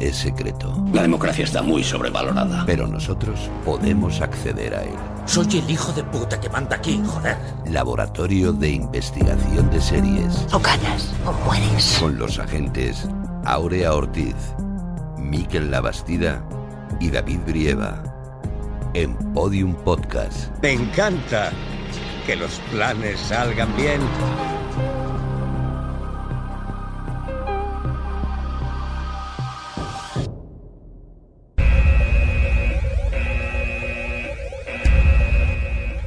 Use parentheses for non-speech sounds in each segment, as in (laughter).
es secreto, La democracia está muy sobrevalorada. pero nosotros podemos acceder a él. Soy el hijo de puta que manda aquí, joder. Laboratorio de Investigación de Series. O ganas o mueres. Con los agentes Aurea Ortiz, Miquel Labastida y David Brieva. En Podium Podcast. Me encanta que los planes salgan bien.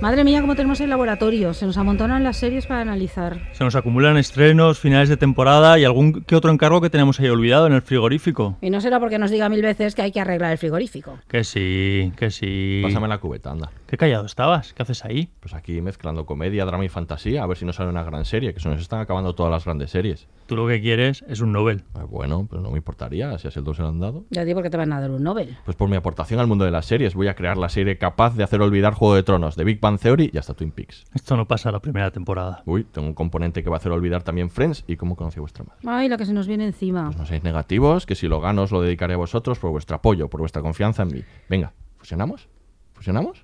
Madre mía, cómo tenemos el laboratorio. Se nos amontonan las series para analizar. Se nos acumulan estrenos, finales de temporada y algún que otro encargo que tenemos ahí olvidado en el frigorífico. Y no será porque nos diga mil veces que hay que arreglar el frigorífico. Que sí, que sí. Pásame la cubeta, anda. Qué callado estabas. ¿Qué haces ahí? Pues aquí mezclando comedia, drama y fantasía, a ver si nos sale una gran serie, que se nos están acabando todas las grandes series. Tú lo que quieres es un Nobel. Eh, bueno, pero no me importaría si a Sheldon se lo han dado. Ya digo que te van a dar un Nobel. Pues por mi aportación al mundo de las series, voy a crear la serie capaz de hacer olvidar Juego de Tronos, de Big Bang Theory y hasta Twin Peaks. Esto no pasa la primera temporada. Uy, tengo un componente que va a hacer olvidar también Friends y cómo conocí a vuestra madre. Ay, la que se nos viene encima. Pues no seáis negativos, que si lo gano os lo dedicaré a vosotros por vuestro apoyo, por vuestra confianza en mí. Venga, ¿fusionamos? ¿Fusionamos?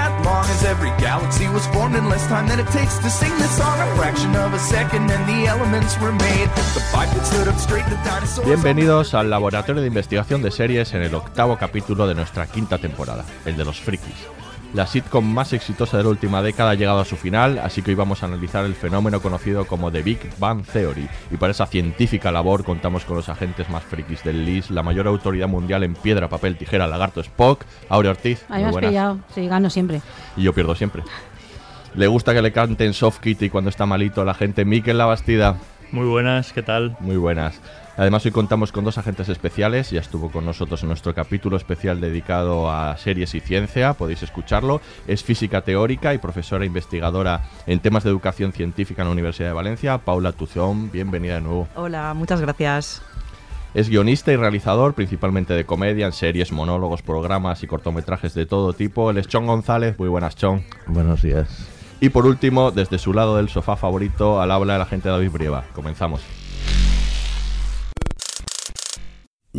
every galaxy was formed in less time than it takes to sing this song. A fraction of a second and the elements were made. The bipeds stood up straight, the dinosaurs. Bienvenidos al Laboratorio de Investigación de Series en el octavo capítulo de nuestra quinta temporada, el de los frikis. La sitcom más exitosa de la última década ha llegado a su final, así que hoy vamos a analizar el fenómeno conocido como The Big Bang Theory. Y para esa científica labor contamos con los agentes más frikis del LIS, la mayor autoridad mundial en piedra, papel, tijera, lagarto, Spock, Aurea Ortiz. Ahí me has pillado. Sí, gano siempre. Y yo pierdo siempre. Le gusta que le canten Soft Kitty cuando está malito la gente. Mikel La Bastida. Muy buenas, ¿qué tal? Muy buenas. Además hoy contamos con dos agentes especiales, ya estuvo con nosotros en nuestro capítulo especial dedicado a series y ciencia, podéis escucharlo. Es física teórica y profesora investigadora en temas de educación científica en la Universidad de Valencia, Paula Tuzón, bienvenida de nuevo. Hola, muchas gracias. Es guionista y realizador, principalmente de comedia, en series, monólogos, programas y cortometrajes de todo tipo. Él es Chon González, muy buenas Chon. Buenos días. Y por último, desde su lado del sofá favorito, al habla el agente David Brieva. Comenzamos.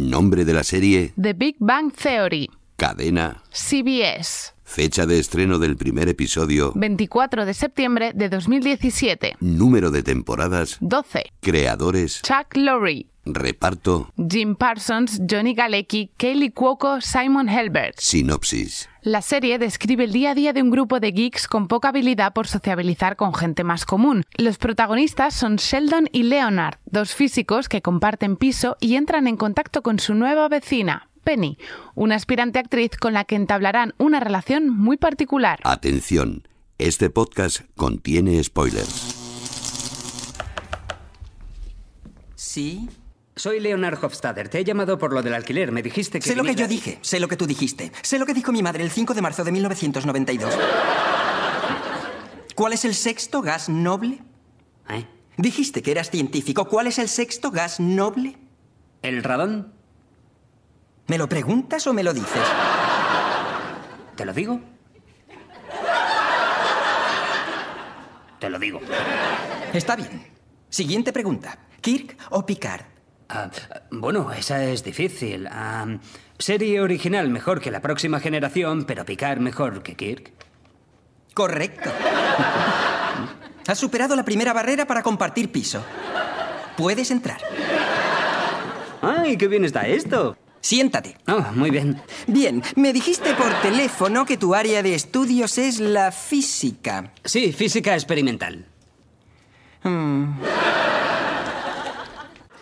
Nombre de la serie, The Big Bang Theory. cadena, CBS. fecha de estreno del primer episodio, 24 de septiembre de 2017. número de temporadas, 12. creadores, Chuck Lorre. Reparto, Jim Parsons, Johnny Galecki, Kaylee Cuoco, Simon Helbert. sinopsis. La serie describe el día a día de un grupo de geeks con poca habilidad por sociabilizar con gente más común. Los protagonistas son Sheldon y Leonard, dos físicos que comparten piso y entran en contacto con su nueva vecina, Penny, una aspirante actriz con la que entablarán una relación muy particular. Atención, este podcast contiene spoilers. ¿Sí? Soy Leonard Hofstadter. Te he llamado por lo del alquiler. Me dijiste que. Sé lo que yo dije, sé lo que tú dijiste, sé lo que dijo mi madre el 5 de marzo de 1992. ¿Cuál es el sexto gas noble? ¿Eh? Dijiste que eras científico. ¿Cuál es el sexto gas noble? ¿El radón? ¿Me lo preguntas o me lo dices? ¿Te lo digo? Te lo digo. Está bien. Siguiente pregunta. ¿Kirk o Picard? Ah, bueno, esa es difícil. Ah, serie original mejor que la próxima generación, pero picar mejor que Kirk. Correcto. Has superado la primera barrera para compartir piso. Puedes entrar. ¡Ay, qué bien está esto! Siéntate. Ah, muy bien. Bien, me dijiste por teléfono que tu área de estudios es la física. Sí, física experimental. Hmm.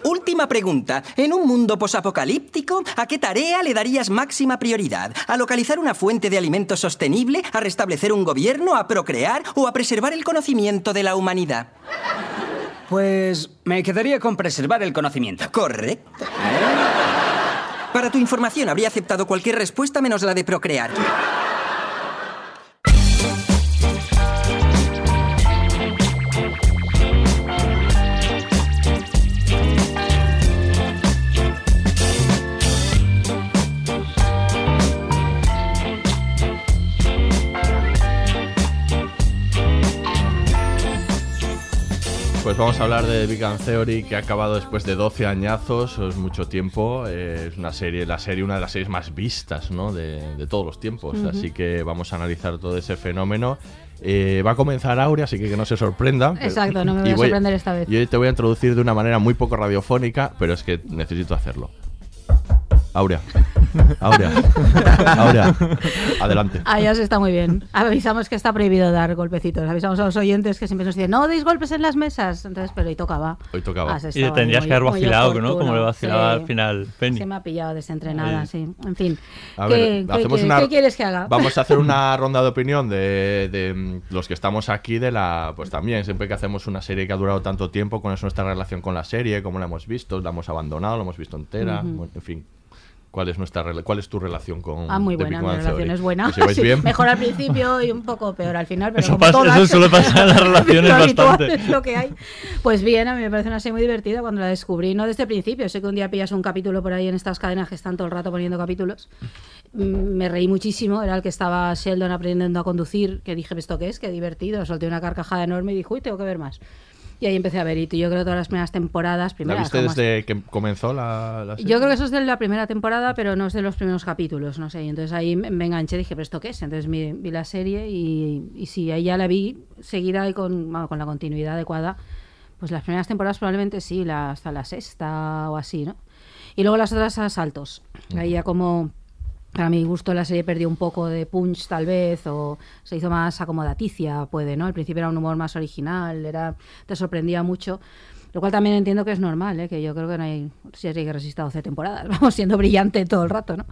Última pregunta. En un mundo posapocalíptico, ¿a qué tarea le darías máxima prioridad? ¿A localizar una fuente de alimento sostenible? ¿A restablecer un gobierno? ¿A procrear? ¿O a preservar el conocimiento de la humanidad? Pues me quedaría con preservar el conocimiento. Correcto. Para tu información, habría aceptado cualquier respuesta menos la de procrear. Pues vamos a hablar de Big Bang Theory, que ha acabado después de 12 añazos, es mucho tiempo. eh, es una serie, la serie, una de las series más vistas ¿no? de, de todos los tiempos. Así que vamos a analizar todo ese fenómeno. Eh, va a comenzar Aurea, así que que no se sorprenda. Exacto, no me voy a sorprender esta vez. Y hoy te voy a introducir de una manera muy poco radiofónica, pero es que necesito hacerlo. Aurea. Aurea. Aurea. Adelante. Ah, ya se está muy bien. Avisamos que está prohibido dar golpecitos. Avisamos a los oyentes que siempre nos dicen, no deis golpes en las mesas. Entonces, pero hoy tocaba. Hoy tocaba. Has Y tendrías muy- que haber vacilado, ¿no? Como le vacilaba Sí. al final Penny. Se me ha pillado desentrenada, Ahí. sí. En fin. A ¿Qué, ver, qué una- qué quieres que haga? Vamos a hacer una (laughs) ronda de opinión de, de, mm, los que estamos aquí de la pues también siempre que hacemos una serie que ha durado tanto tiempo cuál es nuestra relación con la serie cómo la hemos visto la hemos abandonado la hemos visto entera bueno, en fin cuál es nuestra cuál es tu relación con Ah, muy buena, mi relación Theory? es buena. (laughs) Mejor al (laughs) principio y un poco peor al final, pero Eso como pasa- todas. eso suele pasar en las (laughs) relaciones bastante. es lo que hay. Pues bien, a mí me parece una serie muy divertida cuando la descubrí, no desde el principio. Sé que un día pillas un capítulo por ahí en estas cadenas que están todo el rato poniendo capítulos. Mm, Me reí muchísimo, era el que estaba Sheldon aprendiendo a conducir, que dije, ¿esto qué es? Qué divertido. Solté una carcajada enorme y dije, uy, tengo que ver más. Y ahí empecé a ver, y yo creo que todas las primeras temporadas, ¿La primeras, viste como desde que comenzó la, la serie? yo creo que eso es de la primera temporada, pero no es de los primeros capítulos, no sé. Y entonces ahí me enganché y dije, ¿pero esto qué es? Entonces vi, vi la serie y, y sí, ahí ya la vi seguida y con, bueno, con la continuidad adecuada. Pues las primeras temporadas probablemente sí, la, hasta la sexta o así, ¿no? Y luego las otras a saltos. Ahí ya como, para mi gusto, la serie perdió un poco de punch tal vez, o se hizo más acomodaticia, puede, ¿no? Al principio era un humor más original, era te sorprendía mucho. Lo cual también entiendo que es normal, ¿eh? que yo creo que no hay serie que resista 12 temporadas, (laughs) vamos siendo brillante todo el rato, ¿no?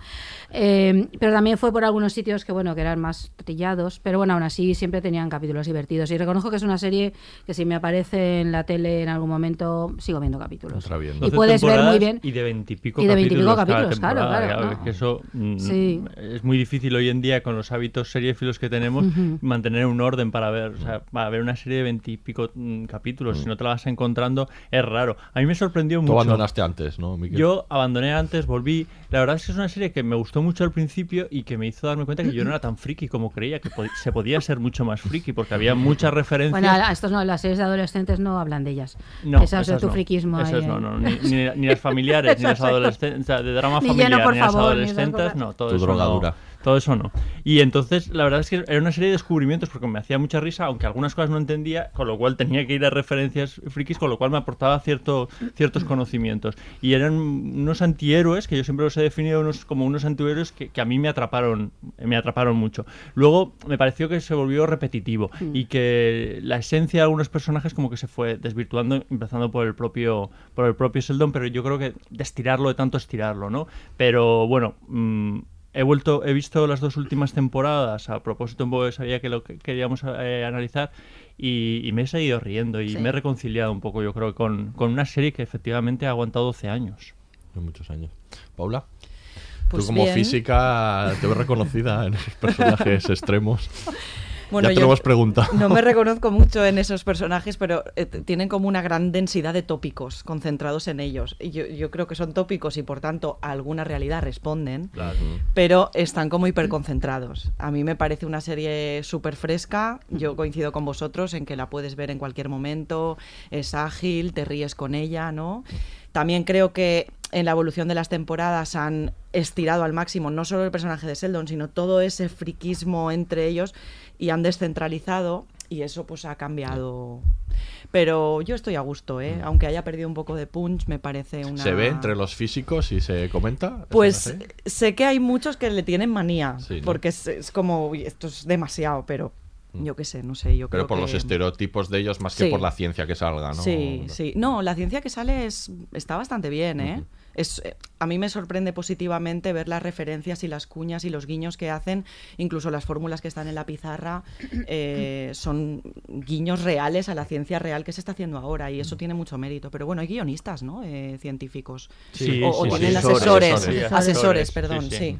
Eh, pero también fue por algunos sitios que, bueno, que eran más trillados, pero bueno, aún así siempre tenían capítulos divertidos. Y reconozco que es una serie que si me aparece en la tele en algún momento, sigo viendo capítulos. Bien. Y 12 puedes ver muy bien. Y de veintipico Y de veintipico capítulos. cada capítulos, claro, claro, es no. que eso mm, Sí. es muy difícil hoy en día con los hábitos seriéfilos que tenemos mantener un orden para ver, o sea, para ver una serie de veintipico mm, capítulos. Si no te la vas encontrando, es raro. A mí me sorprendió Tú mucho. abandonaste antes, ¿no, Miquel? Yo abandoné antes, volví. La verdad es que es una serie que me gustó mucho al principio y que me hizo darme cuenta que yo no era tan friki como creía, que pod- se podía ser mucho más friki, porque había muchas referencias. Bueno, a- estos no, las series de adolescentes no hablan de ellas. No, esas de tu no. friquismo. Esas ahí, no, eh. no, ni, ni- ni las familiares, ni (laughs) las Esas, adolescentes, o sea, de drama Ni familiar, lleno, por ni las favor, esas adolescentes, cosas. no, todo Tu eso drogadura. no. Todo eso no. Y entonces, la verdad es que era una serie de descubrimientos porque me hacía mucha risa, aunque algunas cosas no entendía, con lo cual tenía que ir a referencias frikis, con lo cual me aportaba cierto, ciertos conocimientos. Y eran unos antihéroes, que yo siempre los he definido unos, como unos antihéroes que, que a mí me atraparon, me atraparon mucho. Luego me pareció que se volvió repetitivo Mm. y que la esencia de algunos personajes como que se fue desvirtuando, empezando por el propio, por el propio Sheldon, pero yo creo que de estirarlo, de tanto estirarlo, ¿no? Pero bueno, mm, he vuelto, he visto las dos últimas temporadas a propósito un poco de sabía que lo que queríamos eh, analizar y, y me he seguido riendo y Sí. me he reconciliado un poco, yo creo, con, con una serie que efectivamente ha aguantado 12 años. Hace muchos años. Paula. Pues Tú como bien. física te ves reconocida en esos personajes (laughs) extremos. Bueno, ya yo. No me (laughs) reconozco mucho en esos personajes, pero eh, tienen como una gran densidad de tópicos concentrados en ellos. Y yo, yo creo que son tópicos y por tanto a alguna realidad responden, pero están como hiperconcentrados. A mí me parece una serie súper fresca. Yo coincido con vosotros en que la puedes ver en cualquier momento, es ágil, te ríes con ella, ¿no? También creo que en la evolución de las temporadas han estirado al máximo no solo el personaje de Sheldon, sino todo ese friquismo entre ellos y han descentralizado y eso pues ha cambiado. Pero yo estoy a gusto, ¿eh? Aunque haya perdido un poco de punch, me parece una... Mm. ¿Se ve entre los físicos y se comenta? Pues ¿Esa es la sé que hay muchos que le tienen manía, Sí, ¿no? porque es, es como, "Uy, esto es demasiado, pero Yo qué sé, no sé, yo Pero creo por que- los estereotipos de ellos más que por la ciencia que salga, ¿no? Sí, sí. No, la ciencia que sale es, está bastante bien, ¿eh? Es, eh, a mí me sorprende positivamente ver las referencias y las cuñas y los guiños que hacen, incluso las fórmulas que están en la pizarra, (clears throat) eh, son guiños reales a la ciencia real que se está haciendo ahora y eso tiene mucho mérito. Pero bueno, hay guionistas, ¿no? Eh, científicos. Sí, o, o sí, tienen sí. asesores, Asesores. asesores, Sí, perdón, sí.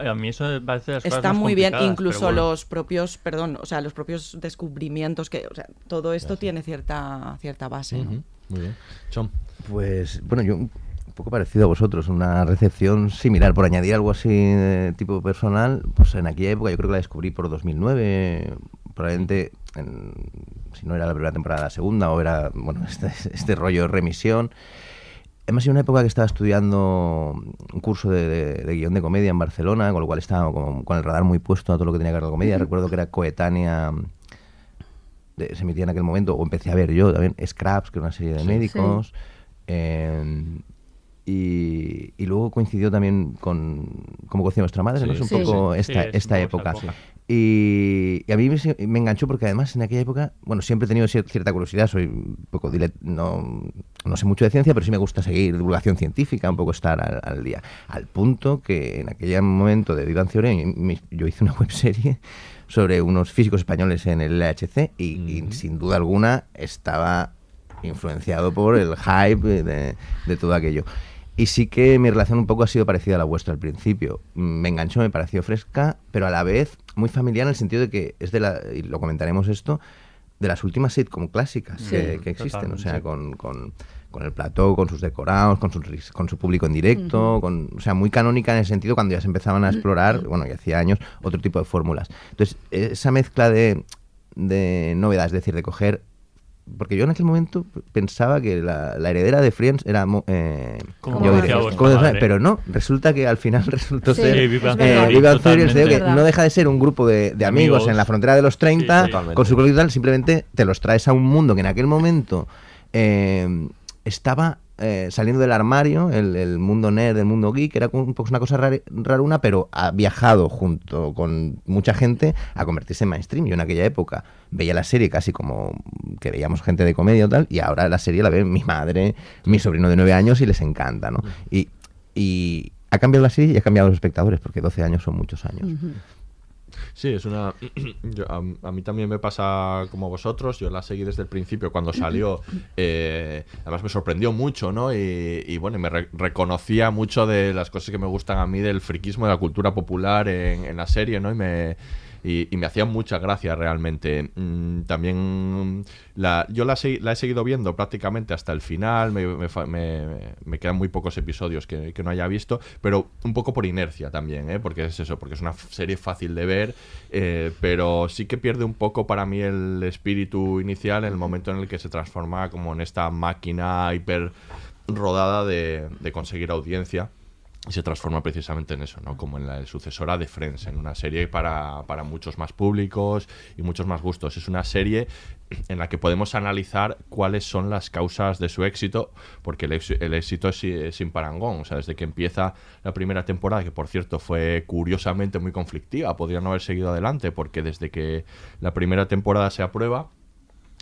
a mí eso me parece las Está muy bien, incluso bueno. los propios, perdón, o sea, los propios descubrimientos que, o sea, todo esto tiene cierta cierta base, ¿no? Muy bien. Chom. Pues bueno, yo poco parecido a vosotros, una recepción similar. Por añadir algo así de tipo personal, pues en aquella época yo creo que la descubrí por 2009, probablemente, en- si no era la primera temporada, la segunda, o era, bueno, (laughs) este, este rollo remisión. Además, era una época que estaba estudiando un curso de, de- de guion de comedia en Barcelona, con lo cual estaba como con el radar muy puesto a todo lo que tenía que ver con comedia. Recuerdo que era coetánea, de- se emitía en aquel momento, o empecé a ver yo también, Scraps, que era una serie de Sí. médicos. eh, y, y luego coincidió también con cómo conocía nuestra madre, Sí, ¿no? Es un sí. poco Sí, esta, es esta época. Y, y a mí me, me enganchó porque además en aquella época, bueno, siempre he tenido cier- cierta curiosidad, soy un poco no, no sé mucho de ciencia, pero sí me gusta seguir divulgación científica, un poco estar al, al día. Al punto que en aquel momento de Vivan Theory me- yo hice una (laughs) webserie sobre unos físicos españoles en el LHC y, y sin duda alguna estaba influenciado por el hype de, de todo aquello. Y sí que mi relación un poco ha sido parecida a la vuestra al principio. Me enganchó, me pareció fresca, pero a la vez muy familiar en el sentido de que es de la, y lo comentaremos esto, de las últimas sitcom clásicas Sí, que, que existen. O sea, con, con, con el plató, con sus decorados, con, ris- con su público en directo, con, o sea, muy canónica en el sentido cuando ya se empezaban a explorar, bueno, ya hacía años, otro tipo de fórmulas. Entonces, esa mezcla de, de novedades, es decir, de coger porque yo en aquel momento pensaba que la, la heredera de Friends era Mo- eh, Como madre. pero no resulta que al final (laughs) resultó Sí, ser eh, que verdad. no deja de ser un grupo de, de amigos, Amigos. en la frontera de los 30 Sí, sí. con su tal simplemente te los traes a un mundo que en aquel momento eh, estaba eh, saliendo del armario, el, el mundo nerd, el mundo geek, era un poco una cosa rara- raruna, pero ha viajado junto con mucha gente a convertirse en mainstream. Yo en aquella época veía la serie casi como que veíamos gente de comedia o tal, y ahora la serie la ve mi madre, mi sobrino de nueve años y les encanta, ¿no? Y, y ha cambiado la serie y ha cambiado los espectadores, porque 12 años son muchos años. Sí, es una. (clears throat) yo- a, a mí también me pasa como vosotros. Yo la seguí desde el principio cuando salió. (clears throat) eh, además me sorprendió mucho, ¿no? Y, y bueno, me re- reconocía mucho de las cosas que me gustan a mí del friquismo, de la cultura popular en, en la serie, ¿no? Y me. Y, y me hacía mucha gracia realmente. Mm, también mm, la, yo la, he seguido viendo prácticamente hasta el final. Me, quedan muy pocos episodios que, no haya visto, pero un poco por inercia también, ¿eh? porque es eso, porque es una serie fácil de ver, eh, pero sí que pierde un poco para mí el espíritu inicial en el momento en el que se transforma como en esta máquina hiper rodada de conseguir audiencia. Y se transforma precisamente en eso, ¿no? Como en la sucesora de Friends, en una serie para, para muchos más públicos y muchos más gustos. Es una serie en la que podemos analizar cuáles son las causas de su éxito, porque el, éxito es, es sin parangón. O sea, desde que empieza la primera temporada, que por cierto fue curiosamente muy conflictiva, podría no haber seguido adelante, porque desde que la primera temporada se aprueba,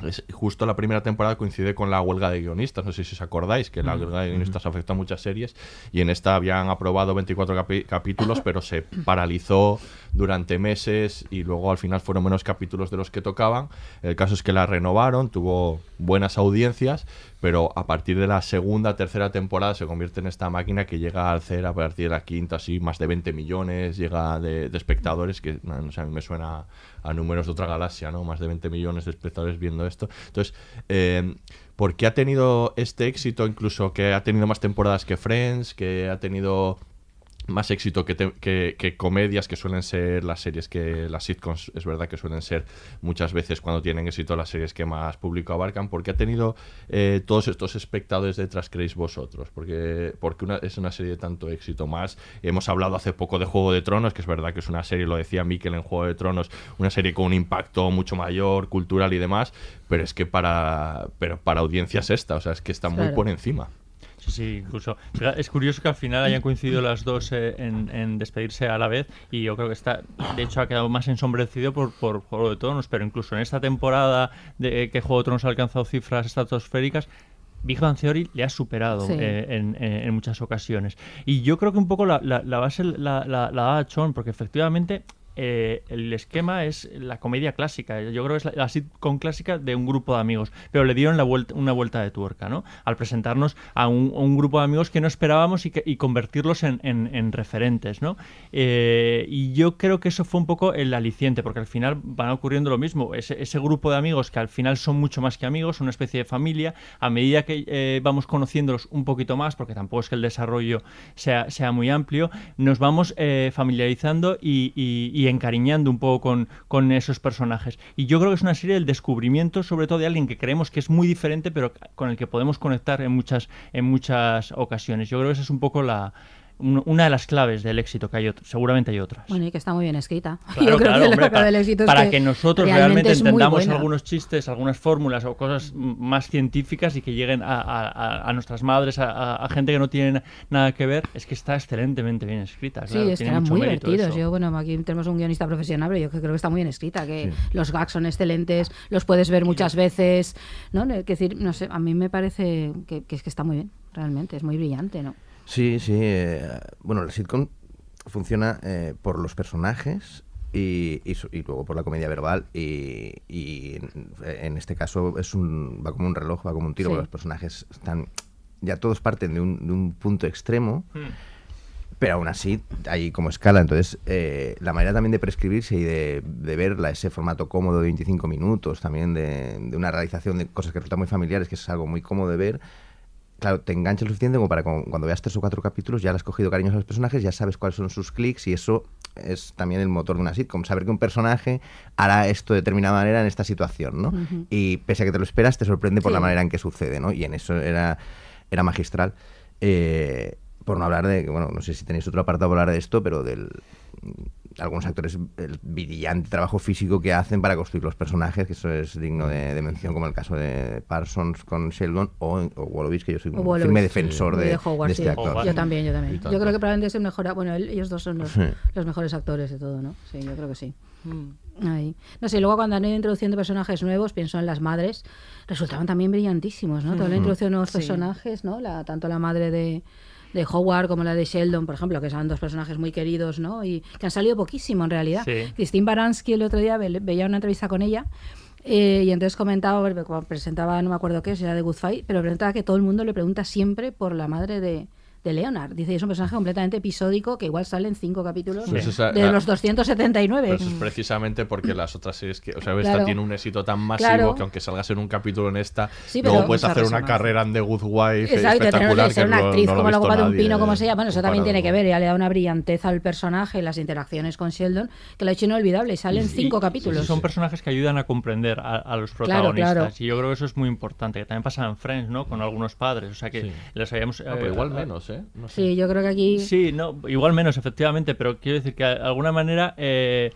es- justo la primera temporada coincide con la huelga de guionistas. No sé si os acordáis que la huelga de guionistas afecta a muchas series y en esta habían aprobado 24 capi- capítulos, pero se (coughs) paralizó durante meses y luego al final fueron menos capítulos de los que tocaban. El caso es que la renovaron, tuvo buenas audiencias, pero a partir de la segunda, tercera temporada se convierte en esta máquina que llega a hacer a partir de la quinta, así más de 20 millones, llega de, espectadores, que a mí me suena a números de otra galaxia, ¿no? Más de 20 millones de espectadores viendo esto. Entonces, eh, ¿por qué ha tenido este éxito, incluso que ha tenido más temporadas que Friends, que ha tenido más éxito que, te- que- que comedias que suelen ser las series que las sitcoms es verdad que suelen ser muchas veces cuando tienen éxito las series que más público abarcan porque ha tenido eh, todos estos espectadores detrás creéis vosotros porque porque una, es una serie de tanto éxito más. Hemos hablado hace poco de Juego de Tronos que es verdad que es una serie lo decía Mikel en Juego de Tronos una serie con un impacto mucho mayor cultural y demás pero es que para pero para audiencias esta o sea es que está muy por encima Sí, sí, incluso. Es curioso que al final hayan coincidido las dos eh, en, en, despedirse a la vez y yo creo que está, de hecho, ha quedado más ensombrecido por, por Juego de Tronos, pero incluso en esta temporada de que Juego de Tronos ha alcanzado cifras estratosféricas, Big Bang Theory le ha superado Sí. eh, en, en- en muchas ocasiones. Y yo creo que un poco la, la- la base la, la, la da Chon, porque efectivamente eh, el esquema es la comedia clásica. Yo creo que es la, la sitcom clásica de un grupo de amigos, pero le dieron la vuelta, una vuelta de tuerca, ¿no? Al presentarnos a un, grupo de amigos que no esperábamos y, convertirlos en, en- en referentes, ¿no? Eh, y yo creo que eso fue un poco el aliciente, porque al final van ocurriendo lo mismo. Ese, grupo de amigos que al final son mucho más que amigos, una especie de familia, a medida que eh, vamos conociéndolos un poquito más, porque tampoco es que el desarrollo sea, sea muy amplio, nos vamos familiarizando y encariñando un poco con, con esos personajes. Y yo creo que es una serie del descubrimiento, sobre todo de alguien que creemos que es muy diferente, pero con el que podemos conectar en muchas, en muchas ocasiones. Yo creo que esa es un poco la una de las claves del éxito, que hay ot- seguramente hay otras. Bueno, y que está muy bien escrita. (laughs) Claro, Yo creo claro, que la hombre, clave para, del éxito es para que que nosotros realmente entendamos algunos chistes, algunas fórmulas o cosas más científicas y que lleguen a, a- nuestras madres, a, gente que no tiene na- nada que ver, es que está excelentemente bien escrita. Sí, es que tiene eran mucho muy divertidos. Yo, bueno, aquí tenemos un guionista profesional, pero yo creo que está muy bien escrita, que los gags son excelentes, los puedes ver muchas veces, ¿no? Es decir, no sé, a mí me parece que, que es que está muy bien, realmente, es muy brillante, ¿no? Sí, sí. eh, bueno, la sitcom funciona eh, por los personajes y, y su- y luego por la comedia verbal y, y en, en este caso es un, va como un reloj, va como un tiro, Sí. porque los personajes están ya todos parten de un, de un punto extremo Hmm. pero aún así hay como escala. Entonces, eh, la manera también de prescribirse y de, de verla, ese formato cómodo de 25 minutos, también de, de una realización de cosas que resultan muy familiares, que es algo muy cómodo de ver. Claro, te engancha lo suficiente como para cu- cuando veas tres o cuatro capítulos ya le has cogido cariños a los personajes, ya sabes cuáles son sus clics y eso es también el motor de una sitcom, saber que un personaje hará esto de determinada manera en esta situación, ¿no? Y pese a que te lo esperas, te sorprende por la manera en que sucede, ¿no? Y en eso era, era magistral. Eh, por no hablar de, bueno, no sé si tenéis otro apartado para hablar de esto, pero del algunos actores el brillante trabajo físico que hacen para construir los personajes, que eso es digno de, de mención, como el caso de Parsons con Sheldon o, o Wolowitz, que yo soy un Wolowitz, firme defensor de, de Howard, de este sí. actor. Yo también, yo también. Yo creo que probablemente es el mejor. Bueno, él- ellos dos son los, Sí. los mejores actores de todo, ¿no? Sí, yo creo que sí. Mm. Ahí. No sé, luego cuando han ido introduciendo personajes nuevos, pienso en las madres, resultaban también brillantísimos, ¿no? Toda la Mm. introducción de nuevos Sí. personajes, ¿no? La, tanto la madre de, de Howard como la de Sheldon, por ejemplo, que son dos personajes muy queridos, ¿no? Y que han salido poquísimo en realidad. Sí. Christine Baranski el otro día ve- veía una entrevista con ella. eh, y entonces comentaba, presentaba, no me acuerdo qué, si era de Good Fight, pero preguntaba que todo el mundo le pregunta siempre por la madre de, de Leonard. Dice, es un personaje completamente episódico que igual sale en cinco capítulos Pues de ah, los 279. Pero eso es precisamente porque (laughs) las otras series que, o sea, esta Claro. tiene un éxito tan masivo Claro. que aunque salgas en un capítulo en esta, Sí, luego puedes hacer una carrera en The Good Wife Exacto, espectacular que ser una no- actriz no lo ha como la copa de un nadie, pino, como eh, sea. Bueno, eso también tiene que ver. Ya le da una brillantez al personaje, las interacciones con Sheldon, que lo ha hecho inolvidable. Y salen cinco Y- capítulos. y son personajes que ayudan a comprender a, a los protagonistas. claro. Y yo creo que eso es muy importante. Que también pasa en Friends, ¿no? Con algunos padres. O sea que Sí. les habíamos. No, pero igual menos, ¿eh? No sé. Sí, yo creo que aquí... Sí, no, igual menos, efectivamente, pero quiero decir que de alguna manera eh,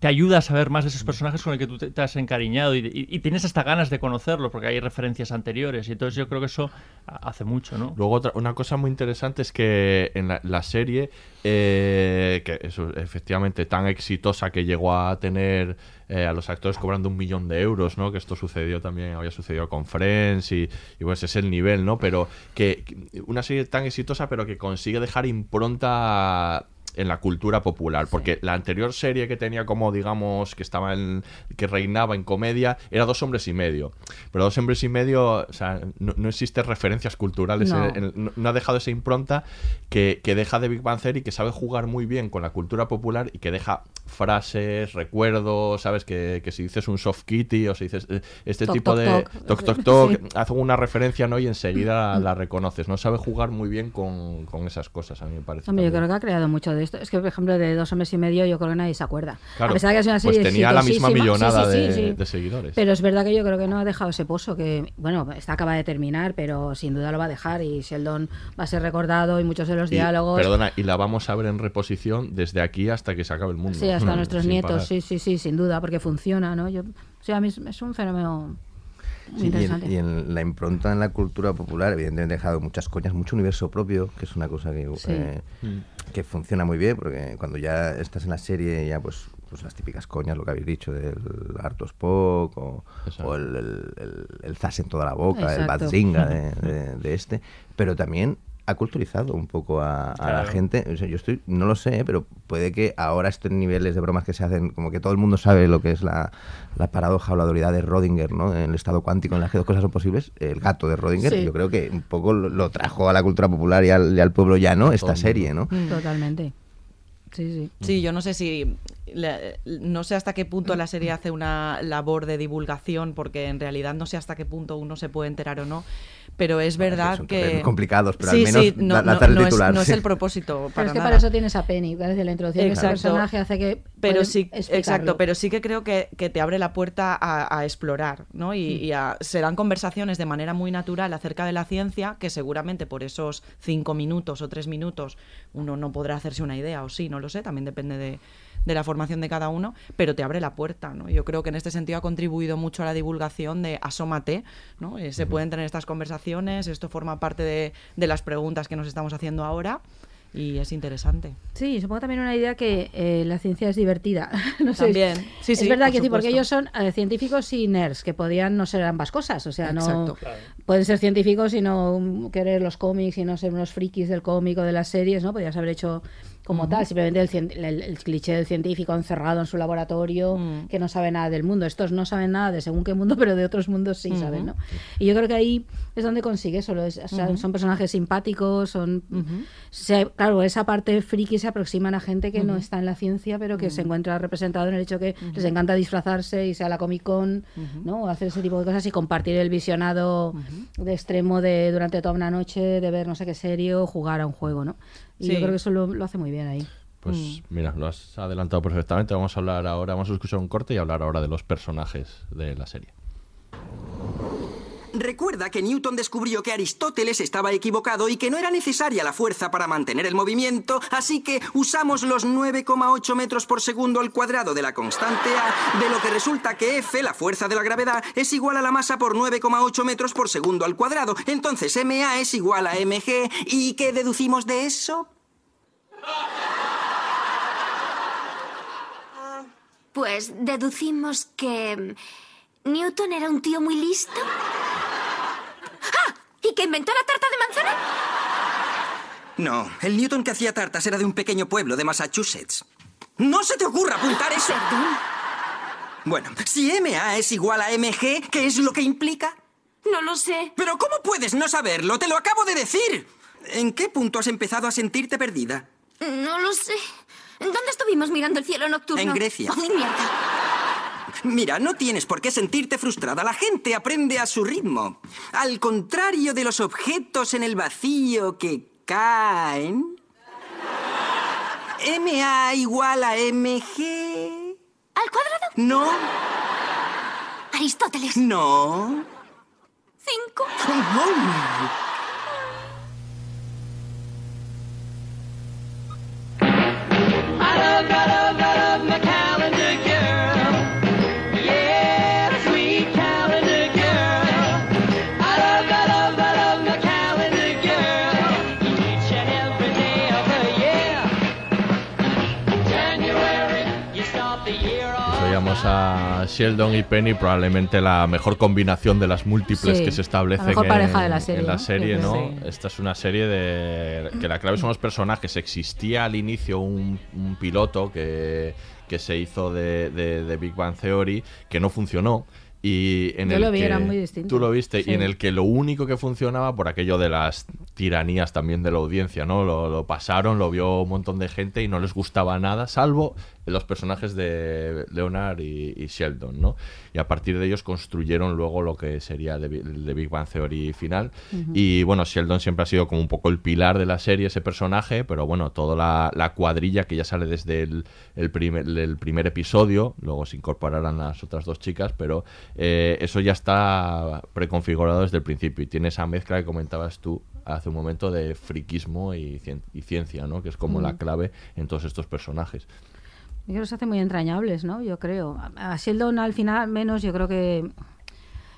te ayuda a saber más de esos personajes con el que tú te, te has encariñado y, y- y tienes hasta ganas de conocerlos porque hay referencias anteriores y entonces yo creo que eso hace mucho, ¿no? Luego otra, una cosa muy interesante es que en la, la serie, eh, que es efectivamente tan exitosa que llegó a tener eh, a los actores cobrando un millón de euros, ¿no? Que esto sucedió también, había sucedido con Friends y, y pues es el nivel, ¿no? Pero que una serie tan exitosa pero que consigue dejar impronta en la cultura popular, porque la anterior serie que tenía como, digamos, que estaba en, que reinaba en comedia, era Dos Hombres y Medio. Pero Dos Hombres y Medio, o sea, no, no existen referencias culturales, No. en- en- no, ha dejado esa impronta que, que deja de Big Bang Theory, que sabe jugar muy bien con la cultura popular y que deja frases, recuerdos, ¿sabes? Que, que si dices un soft kitty o si dices eh, este Toc, tipo toc, de toc. toc, toc, Sí. hace una referencia, ¿no? Y enseguida la, (laughs) la reconoces, ¿no? Sabe jugar muy bien con, con esas cosas, a mí me parece. Hombre, yo creo que ha creado mucho de esto. Es que, por ejemplo, de dos hombres y medio, yo creo que nadie se acuerda. Claro, a pesar de que es una pues serie tenía la misma millonada Sí, sí, sí, de- seguidores. Pero es verdad que yo creo que no ha dejado ese pozo que, bueno, está acaba de terminar, pero sin duda lo va a dejar y Sheldon va a ser recordado y muchos de los Y- diálogos. Perdona, y la vamos a ver en reposición desde aquí hasta que se acabe el mundo. Sí, hasta (laughs) nuestros nietos, parar. sí, sí, sí, sin duda, porque funciona, ¿no? Yo, o sea, a mí es un fenómeno. Sí, y, en, y en la impronta en la cultura popular, evidentemente, ha dejado muchas coñas, mucho universo propio, que es una cosa que, Sí. eh, que funciona muy bien, porque cuando ya estás en la serie, ya pues, pues las típicas coñas, lo que habéis dicho, del harto Spock, o, o el, el, el- el zas en toda la boca, el badzinga de, (laughs) de- de este, pero también ha culturizado un poco a, a la gente. O sea, yo estoy, no lo sé, ¿eh? pero puede que ahora estos niveles de bromas que se hacen, como que todo el mundo sabe lo que es la, la paradoja o la dualidad de Rodinger, ¿no? En el estado cuántico en las que dos cosas son posibles, el gato de Rodinger, Sí. yo creo que un poco lo, lo trajo a la cultura popular y al, y al pueblo llano esta serie, ¿no? Totalmente. Sí, sí. Sí, yo no sé si. no sé hasta qué punto la serie hace una labor de divulgación, porque en realidad no sé hasta qué punto uno se puede enterar o no. Pero es verdad son que. complicados, pero al Sí, menos sí, no, la- no- es, no el propósito. Pero Para es que nada. para eso tienes a Penny, parece la introducción de ese Exacto. personaje hace que pero sí explicarlo. exacto pero sí que creo que, que te abre la puerta a, a explorar no y, Mm. y a- se dan conversaciones de manera muy natural acerca de la ciencia que seguramente por esos cinco minutos o tres minutos uno no podrá hacerse una idea o sí no lo sé también depende de de la formación de cada uno, pero te abre la puerta, ¿no? Yo creo que en este sentido ha contribuido mucho a la divulgación de asómate, ¿no? Eh, se pueden tener estas conversaciones, esto forma parte de, de las preguntas que nos estamos haciendo ahora y es interesante. Sí, supongo también una idea que eh, la ciencia es divertida. (laughs) no sé, También. Sí, es sí, verdad por que sí, porque ellos son eh, científicos y nerds, que podían no ser ambas cosas. O sea, no Exacto. Claro. pueden ser científicos y no querer los cómics y no ser unos frikis del cómic o de las series, ¿no? Podías haber hecho como tal, simplemente el, el- el cliché del científico encerrado en su laboratorio Mm. que no sabe nada del mundo. Estos no saben nada de según qué mundo, (laughs) pero de otros mundos sí saben, ¿no? Y yo creo que ahí es donde consigue eso. lo es- o sea. Son personajes simpáticos, son... se- claro, esa parte friki se aproximan a gente que no está en la ciencia, pero que se encuentra representado en el hecho que les encanta disfrazarse y sea la Comic Con. ¿no? O hacer ese tipo de cosas y compartir el visionado de extremo de durante toda una noche, de ver no sé qué serie o jugar a un juego, ¿no? Y Sí. yo creo que eso lo, lo hace muy bien ahí. Pues mira, lo has adelantado perfectamente. Vamos a hablar ahora, vamos a escuchar un corte y hablar ahora de los personajes de la serie. Recuerda que Newton descubrió que Aristóteles estaba equivocado y que no era necesaria la fuerza para mantener el movimiento, así que usamos los 9,8 metros por segundo al cuadrado de la constante A, de lo que resulta que F, la fuerza de la gravedad, es igual a la masa por 9,8 metros por segundo al cuadrado. Entonces MA es igual a mg. ¿Y qué deducimos de eso? Pues deducimos que Newton era un tío muy listo. ¿Y que inventó la tarta de manzana? No, el Newton que hacía tartas era de un pequeño pueblo de Massachusetts. ¡No se te ocurra apuntar eso! Bueno, si MA es igual a MG, ¿qué es lo que implica? No lo sé. ¿Pero cómo puedes no saberlo? ¡Te lo acabo de decir! ¿En qué punto has empezado a sentirte perdida? No lo sé. ¿Dónde estuvimos mirando el cielo nocturno? En Grecia. ¡Ay, mierda! Mira, no tienes por qué sentirte frustrada. La gente aprende a su ritmo. Al contrario de los objetos en el vacío que caen. MA igual a MG. ¿Al cuadrado? No, Aristóteles. no. Cinco. I love, I love, I love a Sheldon y Penny, probablemente la mejor combinación de las múltiples Sí, que se establecen la en, de la serie, en la ¿no? serie, Yo ¿no? creo. Sí. Esta es una serie de que la clave son los personajes. Existía al inicio un, un piloto que, que se hizo de, de- de Big Bang Theory que no funcionó. Y en Yo el lo vi, que era muy distinto. Tú lo viste, Sí. y en el que lo único que funcionaba por aquello de las tiranías también de la audiencia, ¿no? Lo, lo pasaron, lo vio un montón de gente y no les gustaba nada, salvo los personajes de Leonard y, y Sheldon, ¿no? Y a partir de ellos construyeron luego lo que sería de Big Bang Theory final. Y bueno, Sheldon siempre ha sido como un poco el pilar de la serie, ese personaje, pero bueno, toda la, la cuadrilla que ya sale desde el, el primer, el primer episodio, luego se incorporarán las otras dos chicas, pero eh, eso ya está preconfigurado desde el principio y tiene esa mezcla que comentabas tú hace un momento de friquismo y, cien- y ciencia, ¿no? Que es como la clave en todos estos personajes. Yo creo que se hace muy entrañables, ¿no? Yo creo. A Sheldon al final, menos, yo creo que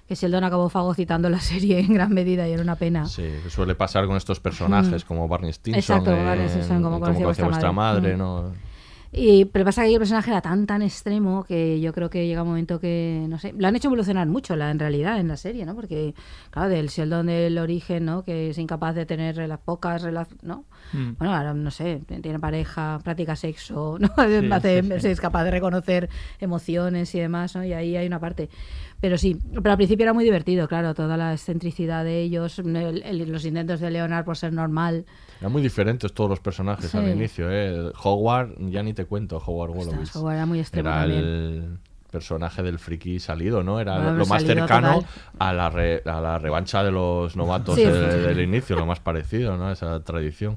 que Sheldon acabó fagocitando la (laughs) serie en gran medida y era una pena. Sí, que suele pasar con estos personajes Mm. como Barney Stinson. Exacto, en- Barney Stinson, como en conocía vuestra madre, madre. Mm. ¿no? Y, pero pasa que el personaje era tan, tan extremo que yo creo que llega un momento que, no sé, lo han hecho evolucionar mucho la, en realidad en la serie, ¿no? Porque, claro, del Sheldon del origen, ¿no? Que es incapaz de tener rela- pocas relaciones, ¿no? Mm. Bueno, ahora, no sé, tiene pareja, practica sexo, ¿no? (laughs) Sí, Hace- sí, sí. Es capaz de reconocer emociones y demás, ¿no? Y ahí hay una parte. Pero sí, pero al principio era muy divertido, claro, toda la excentricidad de ellos, el- el- los intentos de Leonard por ser normal. Eran muy diferentes todos los personajes Sí. al inicio, ¿eh? Howard, ya ni te cuento, Howard Wolowitz. Howard era muy extremo Era también. el personaje del friki salido, ¿no? Era Bueno, lo más cercano total. a la, re- a la revancha de los novatos Sí. del inicio, lo más parecido, ¿no? Esa tradición.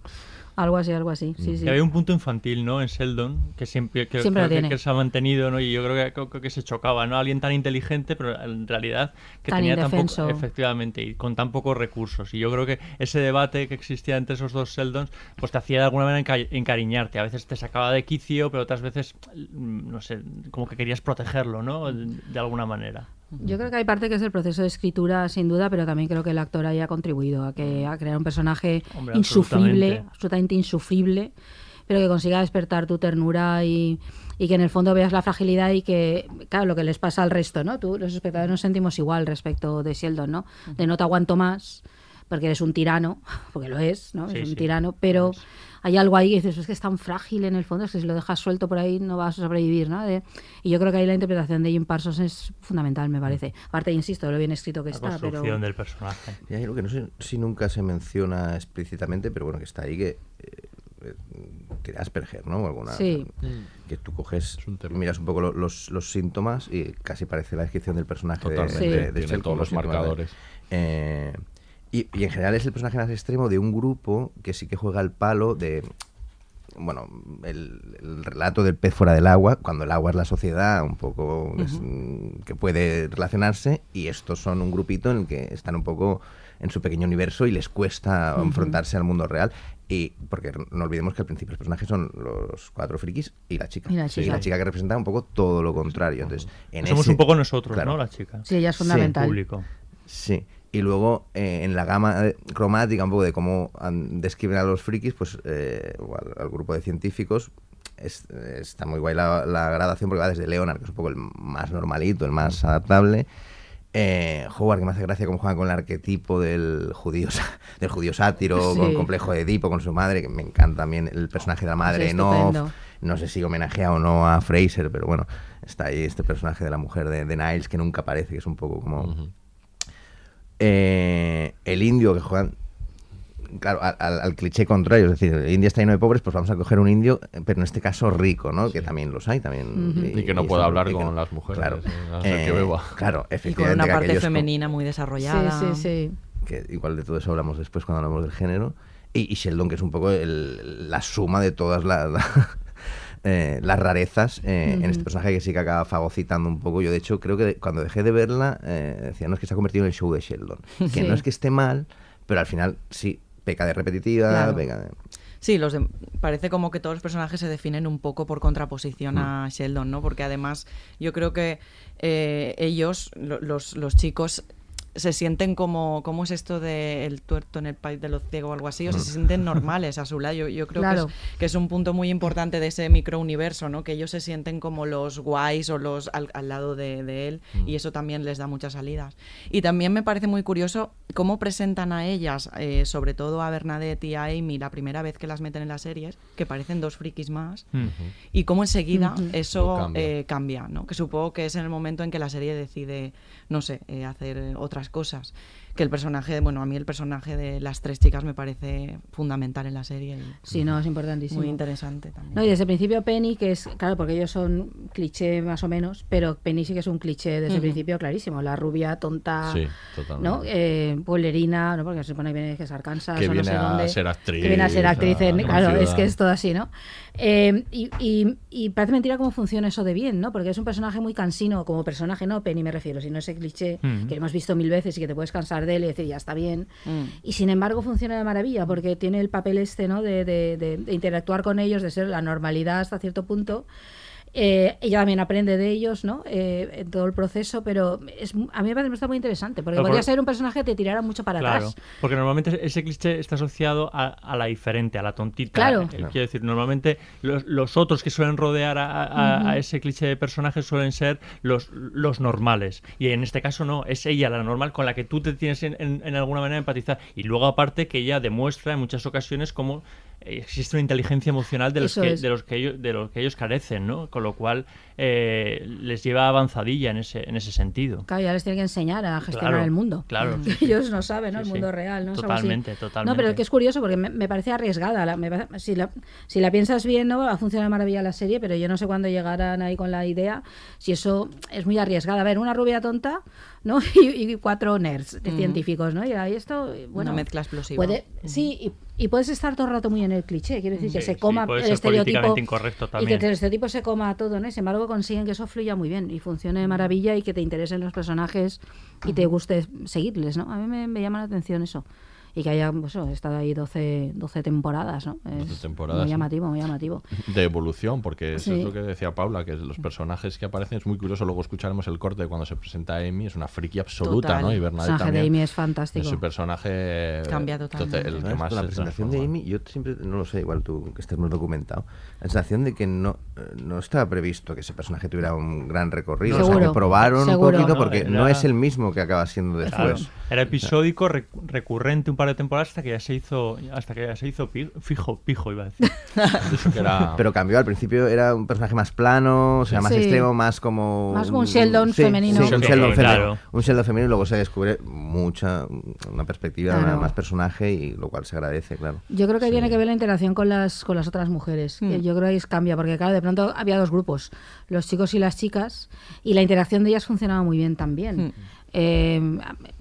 Algo así, algo así, sí, sí. Y había un punto infantil, ¿no? En Sheldon, que siempre, que, Siempre creo que- se ha mantenido, ¿no? Y yo creo que, que se chocaba, ¿no? Alguien tan inteligente, pero en realidad que Tan tenía tan poco, efectivamente, y con tan pocos recursos. Y yo creo que ese debate que existía entre esos dos Sheldons, pues te hacía de alguna manera enca- encariñarte. A veces te sacaba de quicio, pero otras veces, mm, no sé, como que querías protegerlo, ¿no? De, de alguna manera. Yo creo que hay parte que es el proceso de escritura, sin duda, pero también creo que el actor ahí ha contribuido a, que, a crear un personaje Hombre, insufrible, absolutamente. absolutamente insufrible, pero que consiga despertar tu ternura y, y que en el fondo veas la fragilidad y que, claro, lo que les pasa al resto, ¿no? Tú, los espectadores nos sentimos igual respecto de Sheldon, ¿no? De no te aguanto más, porque eres un tirano, (laughs) porque lo es, ¿no? Sí, es un sí, tirano, pero hay algo ahí que dices, es que es tan frágil en el fondo, es que si lo dejas suelto por ahí no vas a sobrevivir, ¿no? De- y yo creo que ahí la interpretación de Jim Parsons es fundamental, me parece. Aparte, insisto, de lo bien escrito que La está, pero... construcción del personaje. Y hay algo que no sé si nunca se menciona explícitamente, pero bueno, que está ahí, que eh, tiene Asperger, ¿no? O Alguna, Sí. Que tú coges, miras un poco lo- los, los síntomas y casi parece la descripción del personaje de- Totalmente. de, Sí. de Tiene Sheldon, todos los síntomas de- marcadores. Eh, y, y en general es el personaje más extremo de un grupo que sí que juega el palo de bueno, el, el relato del pez fuera del agua, cuando el agua es la sociedad, un poco es, mm, que puede relacionarse, y estos son un grupito en el que están un poco en su pequeño universo y les cuesta Ujú. enfrentarse al mundo real. Y porque no olvidemos que al principio los personajes son los cuatro frikis y la chica. Y la Sí, chica. que representa un poco todo lo contrario. Entonces, en Somos ese- un poco nosotros, claro. ¿no? La chica. Sí, ella es fundamental. Público. Sí. Y luego, eh, en la gama eh, cromática, un poco de cómo describen a los frikis, pues, eh, o al, al grupo de científicos, es- está muy guay la, la gradación porque va desde Leonard, que es un poco el más normalito, el más adaptable. Eh, Howard, que me hace gracia cómo juega con el arquetipo del judío, (laughs) del judío sátiro, Sí. con complejo de Edipo, con su madre, que me encanta también el personaje de la madre en off. No sé si homenajea o no a Fraser, pero bueno, está ahí este personaje de la mujer de, de Niles que nunca aparece, que es un poco como... Eh, el indio que juegan claro al, al- al cliché contrario es decir el indio está lleno de pobres pues vamos a coger un indio eh, pero en este caso rico no que también los hay también. Y que no pueda hablar con no- las mujeres, claro eh, que beba. claro Y con efectivamente una parte femenina muy desarrollada. Sí, sí, sí. que igual de todo eso hablamos después cuando hablamos del género. Y, y Sheldon, que es un poco el- la suma de todas las, eh, las rarezas eh, en este personaje que sí que acaba fagocitando un poco. Yo, de hecho, creo que cuando dejé de verla, eh, decía, no es que se ha convertido en el show de Sheldon. (laughs) Que Sí. no es que esté mal, pero al final sí, peca de repetitiva, Claro. peca de... Sí, los de- parece como que todos los personajes se definen un poco por contraposición a Sheldon, ¿no? Porque además yo creo que eh, ellos, lo- los, los chicos, se sienten como, ¿cómo es esto de el tuerto en el país de los ciegos o algo así? O se sienten (laughs) normales a su lado. Yo, yo creo Claro. que, es, que es un punto muy importante de ese microuniverso, ¿no? Que ellos se sienten como los guays o los al, al lado de, de él y eso también les da muchas salidas. Y también me parece muy curioso cómo presentan a ellas, eh, sobre todo a Bernadette y a Amy, la primera vez que las meten en las series, que parecen dos frikis más, y cómo enseguida eso cambia. eh, cambia, ¿no? Que supongo que es en el momento en que la serie decide, no sé, eh, hacer eh, cosas. Que el personaje, bueno, a mí el personaje de las tres chicas me parece fundamental en la serie. y Sí, no, es importantísimo. Muy interesante también. No, y desde el principio Penny, que es, claro, porque ellos son cliché más o menos, pero Penny sí que es un cliché desde el Ujú. principio clarísimo. La rubia tonta, Sí. ¿no? Eh, pueblerina, ¿no? Porque se supone que viene que es Arkansas Que o no viene sé a dónde. ser actriz, Que viene a ser actriz, en- claro, es conocida. que es todo así, ¿no? Eh, y, y- y parece mentira cómo funciona eso de bien, ¿no? Porque es un personaje muy cansino, como personaje, no Penny me refiero, sino ese cliché Mm. que hemos visto mil veces y que te puedes cansar de él y decir, ya está bien. Mm. Y sin embargo funciona de maravilla porque tiene el papel este, ¿no? De, de- de- de interactuar con ellos, de ser la normalidad hasta cierto punto. Eh, ella también aprende de ellos, ¿no? Eh, en todo el proceso, pero es, a mí me parece está muy interesante, porque Pero podría por- ser un personaje que te tirara mucho para Claro, atrás. porque normalmente ese cliché está asociado a, a la diferente, a la tontita. Claro. Eh, Claro. Quiero decir, normalmente los, los otros que suelen rodear a, a- a Ujú. ese cliché de personajes suelen ser los, los normales. Y en este caso no, es ella la normal con la que tú te tienes en, en- en alguna manera empatizar. Y luego aparte que ella demuestra en muchas ocasiones cómo existe una inteligencia emocional de los, que, de los que ellos de los que ellos carecen, ¿no? Con lo cual eh, les lleva avanzadilla en ese, en ese sentido. Claro, ya les tiene que enseñar a gestionar Claro, el mundo. claro. (laughs) Ellos no saben, ¿no? Sí, el sí. mundo real, ¿no? Totalmente, totalmente. No, pero es que es curioso porque me, me parece arriesgada. la- me si, la, si la piensas bien, ¿no? Va a funcionar de maravilla la serie, pero yo no sé cuándo llegarán ahí con la idea. Si eso es muy arriesgada. A ver, una rubia tonta, ¿no? (laughs) Y, y cuatro nerds de Mm. científicos, ¿no? Y ahí esto, eh, bueno. Una mezcla explosiva. Puede, sí, y, y puedes estar todo el rato muy en el cliché. Quiero decir que se coma el estereotipo. incorrecto Y que el estereotipo se coma todo, ¿no? Sin embargo consiguen que eso fluya muy bien y funcione de maravilla y que te interesen los personajes y te guste seguirles, ¿no? A mí me, me llama la atención eso. Y que haya pues, estado ahí 12, 12 temporadas, ¿no? Es 12 temporadas, Muy llamativo, muy llamativo. de evolución, porque eso Sí. es lo que decía Paula, que los personajes que aparecen es muy curioso. Luego escucharemos el corte de cuando se presenta Amy, es una friki absoluta, Total. ¿no? Y El Bernadette personaje de también. Amy es fantástico. Es un personaje Cambia totalmente. total- el que más la se presentación de. Amy, yo siempre, no lo sé, igual tú que estás más documentado, la sensación de que no, eh, no estaba previsto que ese personaje tuviera un gran recorrido. O sea, Seguro, que probaron seguro. un poquito No, porque era- no es el mismo que acaba siendo Claro, después. Era episódico, rec- recurrente un par de temporadas hasta que ya se hizo, hasta que ya se hizo fijo, pijo iba a decir. (laughs) Eso que era- Pero cambió, al principio era un personaje más plano, o sea, más Sí. extremo, más como... Más como un Sheldon sí, femenino. sí, un Sheldon femenino. claro. Un Sheldon femenino y luego se descubre mucha, una perspectiva, Claro. una- más personaje y lo cual se agradece, claro. Yo creo que tiene que ver la interacción con las, con las otras mujeres. Que Yo creo que ahí cambia, porque claro, de pronto había dos grupos, los chicos y las chicas, y la interacción de ellas funcionaba muy bien también. Hmm. Eh,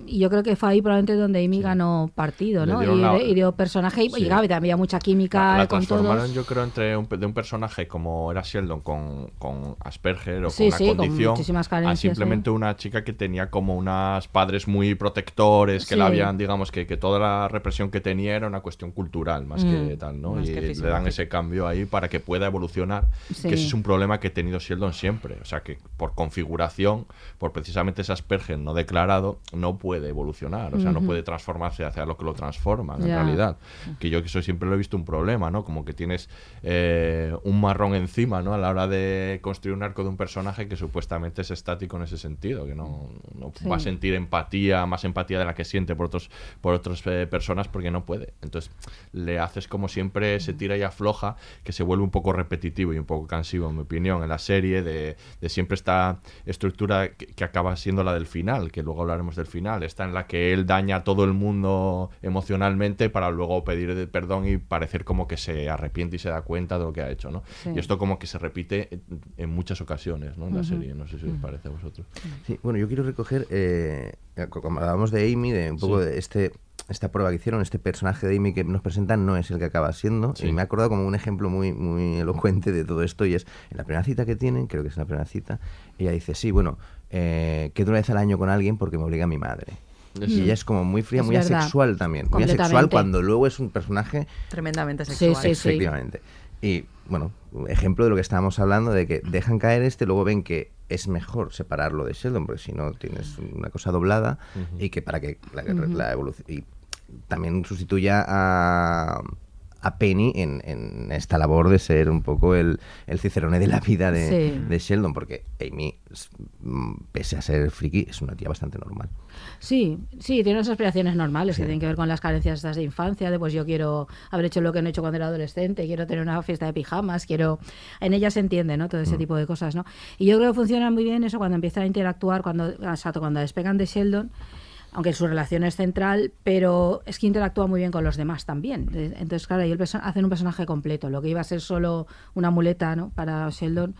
yo creo que fue ahí probablemente donde Amy ganó partido, Y, la- y dio personaje, y, Sí. y claro, y había mucha química La, la con transformaron, todos. yo creo, entre un, de un personaje como era Sheldon con, con Asperger o Sí, con una con condición a simplemente una chica que tenía como unos padres muy protectores, que la habían, digamos, que, que toda la represión que tenía era una cuestión cultural más que Mm, tal, ¿no? más y le dan ese cambio ahí para que pueda evolucionar, que ese es un problema que ha tenido Sheldon siempre. O sea, que por configuración, por precisamente ese Asperger no declarado, no puede evolucionar, o sea, no puede transformarse hacia lo que lo transforman, en realidad. Que yo que eso siempre lo he visto un problema, ¿no? Como que tienes eh, un marrón encima, ¿no? A la hora de construir un arco de un personaje que supuestamente es estático en ese sentido, que no, no Sí. va a sentir empatía, más empatía de la que siente por otros por otras eh, personas porque no puede. Entonces le haces como siempre se tira y afloja, que se vuelve un poco repetitivo y un poco cansivo, en mi opinión, en la serie, de, de siempre esta estructura que, que acaba siendo la del final, que luego hablaremos del final, esta en la que él daña a todo el mundo emocionalmente para luego pedir perdón y parecer como que se arrepiente y se da cuenta de lo que ha hecho, ¿no? Sí. Y esto como que se repite en, muchas ocasiones, ¿no? En la Ujú. serie, no sé si os parece a vosotros. Sí, bueno, yo quiero recoger, eh, como hablábamos de Amy, de un poco Sí. de este esta prueba que hicieron, este personaje de Amy que nos presentan no es el que acaba siendo. Sí. Y me he acordado como un ejemplo muy, muy elocuente de todo esto y es en la primera cita que tienen, creo que es en la primera cita, ella dice, sí, bueno, eh, quedo una vez al año con alguien porque me obliga mi madre. Y ella es como muy fría, Es muy verdad. asexual también. Muy asexual cuando luego es un personaje Tremendamente sexual. sí, sí. Efectivamente. Y bueno, ejemplo de lo que estábamos hablando, de que dejan caer este, luego ven que es mejor separarlo de Sheldon, porque si no tienes una cosa doblada, y que para que la, la evolución. Y también sustituya a, a Penny en, en esta labor de ser un poco el, el cicerone de la vida de, Sí. de Sheldon, porque Amy, mm, pese a ser friki, es una tía bastante normal. Sí, sí, tiene unas aspiraciones normales que tienen que ver con las carencias de infancia, de pues yo quiero haber hecho lo que no he hecho cuando era adolescente, quiero tener una fiesta de pijamas, quiero... En ella se entiende, ¿no? Todo ese tipo de cosas, ¿no? Y yo creo que funciona muy bien eso cuando empiezan a interactuar, cuando, exacto, cuando despegan de Sheldon, aunque su relación es central, pero es que interactúa muy bien con los demás también. Entonces, claro, ahí el hacen un personaje completo. Lo que iba a ser solo una muleta, ¿no? Para Sheldon...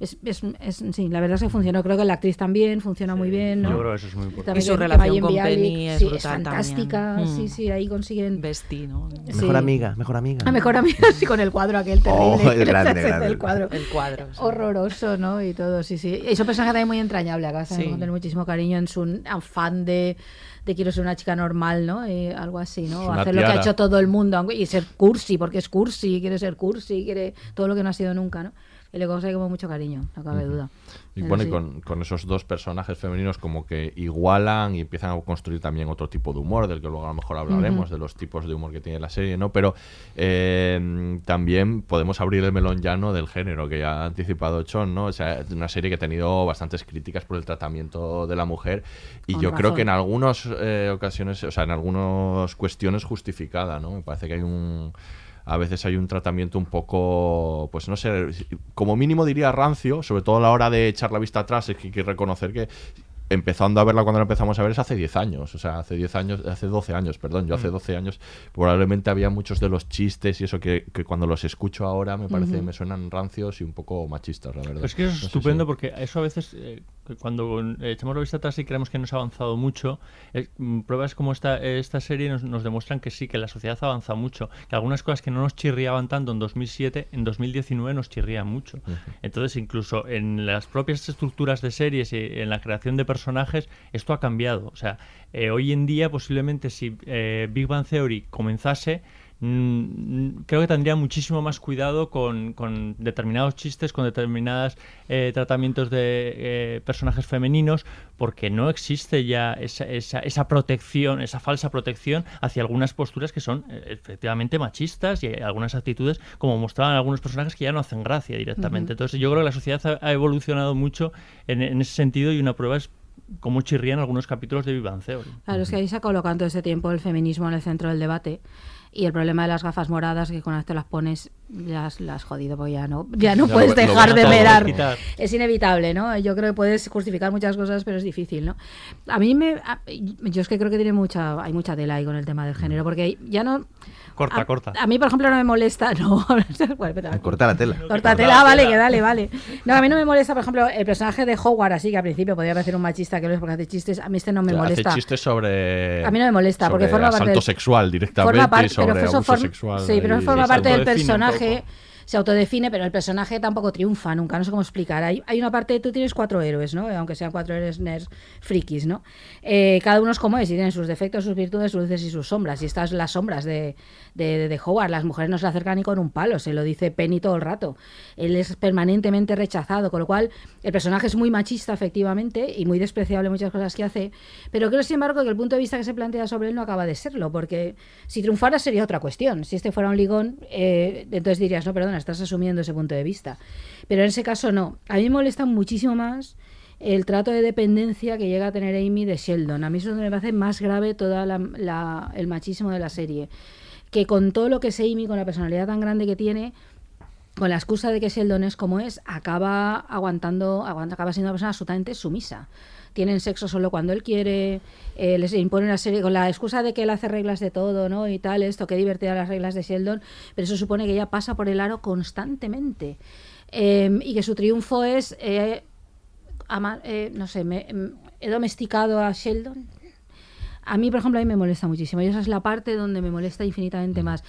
Es, es- es- sí, la verdad es que funcionó. Creo que la actriz también funciona muy bien. ¿no? Yo creo que eso es muy importante. Y su relación con Bialik, Penny es sí, brutal fantástica. también. Sí, Mm. sí, ahí consiguen. ¿no? Sí. Mejor amiga, mejor amiga. A mejor amiga, (laughs) sí, con el cuadro aquel terrible. Oh, el grande. (laughs) El cuadro. El cuadro. sí. Horroroso, ¿no? Y todo, sí, sí. Y es un personaje también muy entrañable, acá Sí. tener muchísimo cariño en su afán de, de quiero ser una chica normal, ¿no? Eh, algo así, ¿no? Hacer lo que ha hecho todo el mundo aunque- y ser cursi, porque es cursi, quiere ser cursi, quiere todo lo que no ha sido nunca, ¿no? Y le coge como mucho cariño, no cabe duda. Y Pero bueno, y con, con esos dos personajes femeninos como que igualan y empiezan a construir también otro tipo de humor, del que luego a lo mejor hablaremos, de los tipos de humor que tiene la serie, ¿no? Pero eh, también podemos abrir el melón llano del género, que ya ha anticipado Chon, ¿no? O sea, es una serie que ha tenido bastantes críticas por el tratamiento de la mujer y Con yo creo que en algunas eh, ocasiones, o sea, en algunas cuestiones justificada, ¿no? Me parece que hay un a veces hay un tratamiento un poco, pues no sé, como mínimo diría rancio, sobre todo a la hora de echar la vista atrás, es que hay que reconocer que empezando a verla cuando la empezamos a ver es hace 10 años, o sea, hace 10 años, hace 12 años, perdón, yo hace Mm. 12 años probablemente había muchos de los chistes y eso que, que cuando los escucho ahora me parece, Ujú. me suenan rancios y un poco machistas, la verdad. Es que eso es No estupendo si- porque eso a veces, eh, cuando eh, echamos la vista atrás y creemos que nos ha avanzado mucho, eh, mm, pruebas como esta, esta serie nos, nos demuestran que sí, que la sociedad ha avanzado mucho, que algunas cosas que no nos chirriaban tanto en 2007, en 2019 nos chirrían mucho. Entonces, incluso en las propias estructuras de series y en la creación de personajes, esto ha cambiado. O sea, eh, hoy en día posiblemente si eh, Big Bang Theory comenzase, mm, creo que tendría muchísimo más cuidado con, con determinados chistes, con determinados tratamientos de eh, personajes femeninos, porque no existe ya esa, esa, esa protección, esa falsa protección hacia algunas posturas que son eh, efectivamente machistas y algunas actitudes, como mostraban algunos personajes, que ya no hacen gracia directamente. Entonces yo creo que la sociedad ha, ha evolucionado mucho en, en ese sentido y una prueba es cómo chirrían algunos capítulos de Bang Theory. Claro, es que ahí se ha colocado todo ese tiempo el feminismo en el centro del debate y el problema de las gafas moradas que las te las pones las las jodido porque ya no ya no Ya puedes lo- dejar de mirar es inevitable no yo creo que puedes justificar muchas cosas pero es difícil no a mí me a- yo es que creo que tiene mucha hay mucha tela ahí con el tema del género porque ya no Corta, a, corta. a mí por ejemplo no me molesta (laughs) no (laughs) bueno, espera, Corta la tela. Cortatela, vale, que dale, vale. No, a mí no me molesta, por ejemplo, el personaje de Howard, así que al principio podría parecer un machista que lo es porque hace chistes. A mí este no me Hace molesta. chistes sobre. A mí no me molesta, porque forma parte asalto sexual directamente Forma parte, sobre pero eso abuso forma- sexual. Sí, pero forma parte del personaje. Se autodefine, pero el personaje tampoco triunfa nunca, no sé cómo explicar. Hay, hay una parte, tú tienes cuatro héroes, ¿no? Aunque sean cuatro héroes nerds frikis, ¿no? Eh, cada uno es como es y tiene sus defectos, sus virtudes, sus luces y sus sombras. Y estas las sombras de, de, de Howard. Las mujeres no se le acercan ni con un palo, se lo dice Penny todo el rato. Él es permanentemente rechazado, con lo cual el personaje es muy machista, efectivamente, y muy despreciable muchas cosas que hace. Pero creo, sin embargo, que el punto de vista que se plantea sobre él no acaba de serlo, porque si triunfara sería otra cuestión. Si este fuera un ligón, eh, entonces dirías, no, perdona, estás asumiendo ese punto de vista. Pero en ese caso no. A mí me molesta muchísimo más el trato de dependencia que llega a tener Amy de Sheldon. A mí eso me parece más grave todo el machismo de la serie. Que con todo lo que es Amy, con la personalidad tan grande que tiene, con la excusa de que Sheldon es como es, acaba aguantando, aguanta, acaba siendo una persona absolutamente sumisa. Tienen sexo solo cuando él quiere, eh, les impone una serie, con la excusa de que él hace reglas de todo, ¿no? Y tal, esto, que divertida las reglas de Sheldon, pero eso supone que ella pasa por el aro constantemente. Eh, y que su triunfo es, eh, ama- eh, no sé, me, em, he domesticado a Sheldon, a mí, por ejemplo, a mí me molesta muchísimo. Y esa es la parte donde me molesta infinitamente más.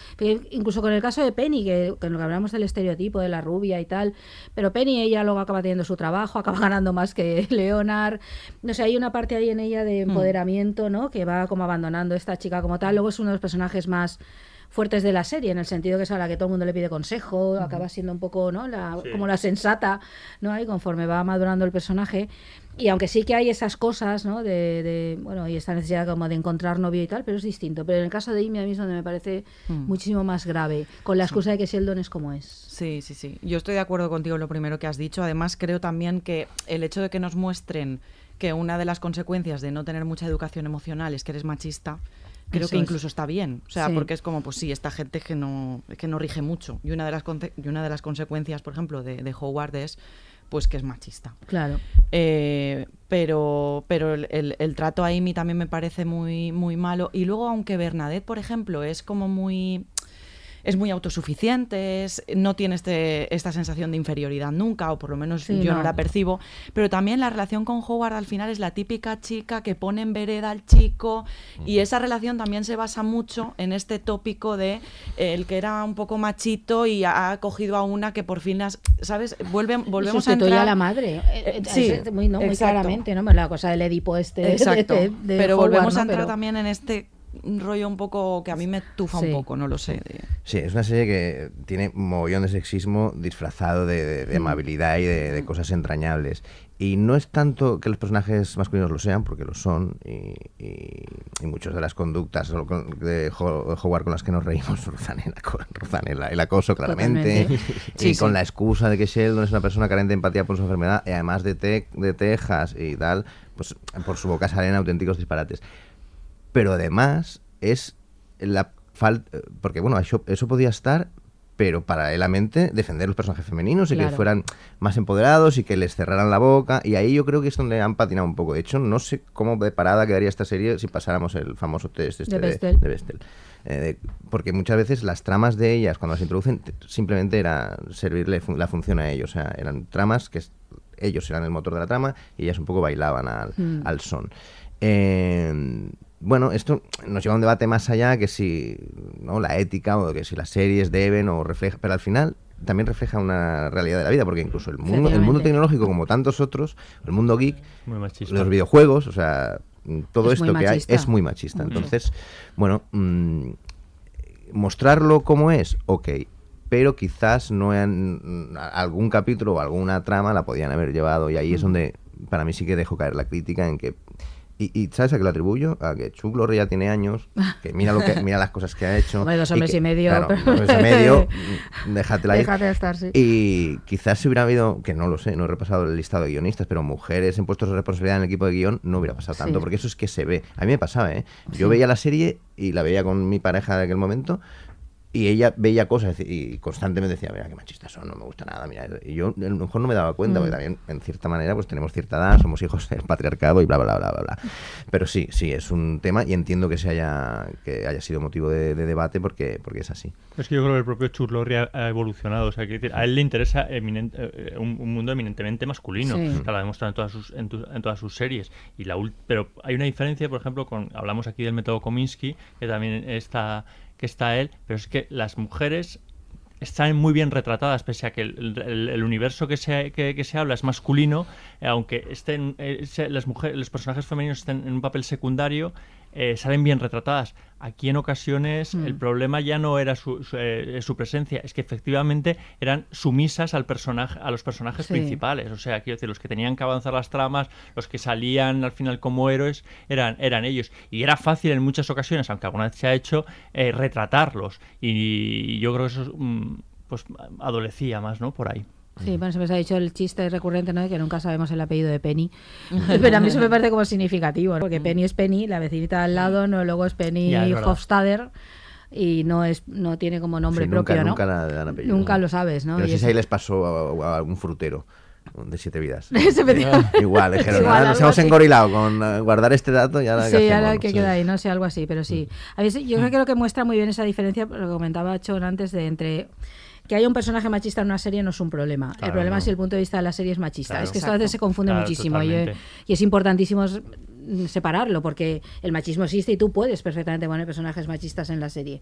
Incluso con el caso de Penny, que, que lo que hablamos del estereotipo de la rubia y tal, pero Penny, ella luego acaba teniendo su trabajo, acaba (laughs) ganando más que Leonard. No sé, hay una parte ahí en ella de empoderamiento, ¿no? Que va como abandonando esta chica como tal. Luego es uno de los personajes más fuertes de la serie, en el sentido que es a la que todo el mundo le pide consejo, acaba siendo un poco, ¿no? La, Sí. Como la sensata, ¿no? Ahí conforme va madurando el personaje. Y aunque sí que hay esas cosas, ¿no? De, de, bueno, y esta necesidad como de encontrar novio y tal, pero es distinto. Pero en el caso de Amy a mí es donde me parece Mm. muchísimo más grave, con la excusa de que Sheldon es como es. Sí, sí, sí. Yo estoy de acuerdo contigo en lo primero que has dicho. Además, creo también que el hecho de que nos muestren que una de las consecuencias de no tener mucha educación emocional es que eres machista, creo Eso que es. incluso está bien. O sea, Sí. porque es como, pues sí, esta gente que no, que no rige mucho. Y una de las, conce- y una de las consecuencias, por ejemplo, de, de Howard es pues que es machista. Claro. Eh, pero pero el, el- el trato a Amy también me parece muy, muy malo. Y luego, aunque Bernadette, por ejemplo, es como muy es muy autosuficiente, es- no tiene este, esta sensación de inferioridad nunca, o por lo menos Sí, yo no. no. la percibo, pero también la relación con Howard al final es la típica chica que pone en vereda al chico y esa relación también se basa mucho en este tópico de eh, el que era un poco machito y ha cogido a una que por fin las, ¿sabes? Vuelve, volvemos a entrar... a la madre. Eh, eh, sí, es muy, no, muy claramente, ¿no? La cosa del Edipo este. de- Exacto. de- de pero Howard, volvemos ¿no? a entrar Pero- también en este rollo un poco que a mí me tufa Sí. un poco, no lo sé. de- Sí, es una serie que tiene un mogollón de sexismo disfrazado de, de- de Mm. amabilidad y de, de cosas entrañables. Y no es tanto que los personajes masculinos lo sean, porque lo son, y, y, y muchas de las conductas de Ho- Howard con las que nos reímos (laughs) rozan el, rozan el, el acoso claramente, y Sí, con sí. la excusa de que Sheldon es una persona carente de empatía por su enfermedad, y además de, te- de Texas y tal, pues por su boca salen auténticos disparates pero además es la falta porque bueno eso, eso podía estar pero paralelamente defender los personajes femeninos y que fueran más empoderados y que les cerraran la boca y ahí yo creo que es donde han patinado un poco de hecho no sé cómo de parada quedaría esta serie si pasáramos el famoso test este De de, Bechdel. de. Eh, de- porque muchas veces las tramas de ellas cuando las introducen simplemente era servirle fun- la función a ellos o sea eran tramas que ellos eran el motor de la trama y ellas un poco bailaban al, Mm. al son eh, bueno, esto nos lleva a un debate más allá que si ¿no? la ética o que si las series deben o refleja, pero al final también refleja una realidad de la vida, porque incluso el mundo, el mundo tecnológico, como tantos otros, el mundo geek, los videojuegos, o sea, todo Es muy esto que hay machista. es muy machista. Entonces, bueno, mm, mostrarlo como es, ok, pero quizás no han, algún capítulo o alguna trama la podían haber llevado y ahí es donde para mí sí que dejo caer la crítica en que y, y ¿sabes a qué lo atribuyo? A que Chuck Lorre ya tiene años, (laughs) que mira lo que mira las cosas que ha hecho. Hombre, dos hombres que- y medio, Claro, pero- dos hombres y medio, (laughs) mm, déjatela ir. Déjate estar, sí. Y quizás si hubiera habido, que no lo sé, no he repasado el listado de guionistas, pero mujeres en puestos de responsabilidad en el equipo de guion no hubiera pasado tanto, Sí. porque eso es que se ve. A mí me pasaba, ¿eh? Yo Sí. veía la serie y la veía con mi pareja de aquel momento y ella veía cosas y constantemente decía, mira, qué machistas son, no me gusta nada, mira. Y yo a lo mejor no me daba cuenta, Mm. porque también, en cierta manera, pues tenemos cierta edad, somos hijos del patriarcado y bla, bla, bla, bla, bla. Pero sí, sí, es un tema y entiendo que se haya, que haya sido motivo de, de debate porque, porque es así. Es que yo creo que el propio Chuck Lorre ha, ha evolucionado. O sea, quiero decir, a él le interesa eh, un, un mundo eminentemente masculino. Sí. O sea, lo ha demostrado en todas sus, en, tu- en todas sus series. Y la pero hay una diferencia, por ejemplo, con hablamos aquí del método Kominsky, que también está, que está él, pero es que las mujeres están muy bien retratadas, pese a que el, universo que se, que, que se habla es masculino, eh, aunque estén eh, las mujeres, los personajes femeninos estén en un papel secundario, eh, salen bien retratadas. Aquí en ocasiones Mm. el problema ya no era su, su, eh, su presencia, es que efectivamente eran sumisas al personaje, a los personajes Sí. principales. O sea, quiero decir, los que tenían que avanzar las tramas, los que salían al final como héroes, eran, eran ellos. Y era fácil en muchas ocasiones, aunque alguna vez se ha hecho, eh, retratarlos. Y yo creo que eso mm, pues adolecía más, ¿no? Por ahí. Sí, bueno, se me ha dicho el chiste recurrente, ¿no? De que nunca sabemos el apellido de Penny. Pero a mí eso me parece como significativo, ¿no? porque Penny es Penny, la vecinita al lado, no luego es Penny Ya, es. Hofstadter y no es no tiene como nombre Sí, propio, nunca, ¿no? nunca lo sabes, ¿no? No Y sé si ahí les pasó a, a algún frutero de siete vidas. (laughs) Igual, dijeron, (laughs) Igual, "Ah, nos hemos así. engorilado con eh, guardar este dato y ahora ¿qué Sí, hacemos?". ahora que queda ahí, no sé, algo así, pero sí. A veces, yo creo que lo que muestra muy bien esa diferencia, lo que comentaba Chon antes, de entre que haya un personaje machista en una serie no es un problema. el problema no. es si el punto de vista de la serie es machista. Claro. es que esto a veces se confunde Claro, muchísimo y, totalmente. y es importantísimo separarlo porque el machismo existe y tú puedes perfectamente poner personajes machistas en la serie.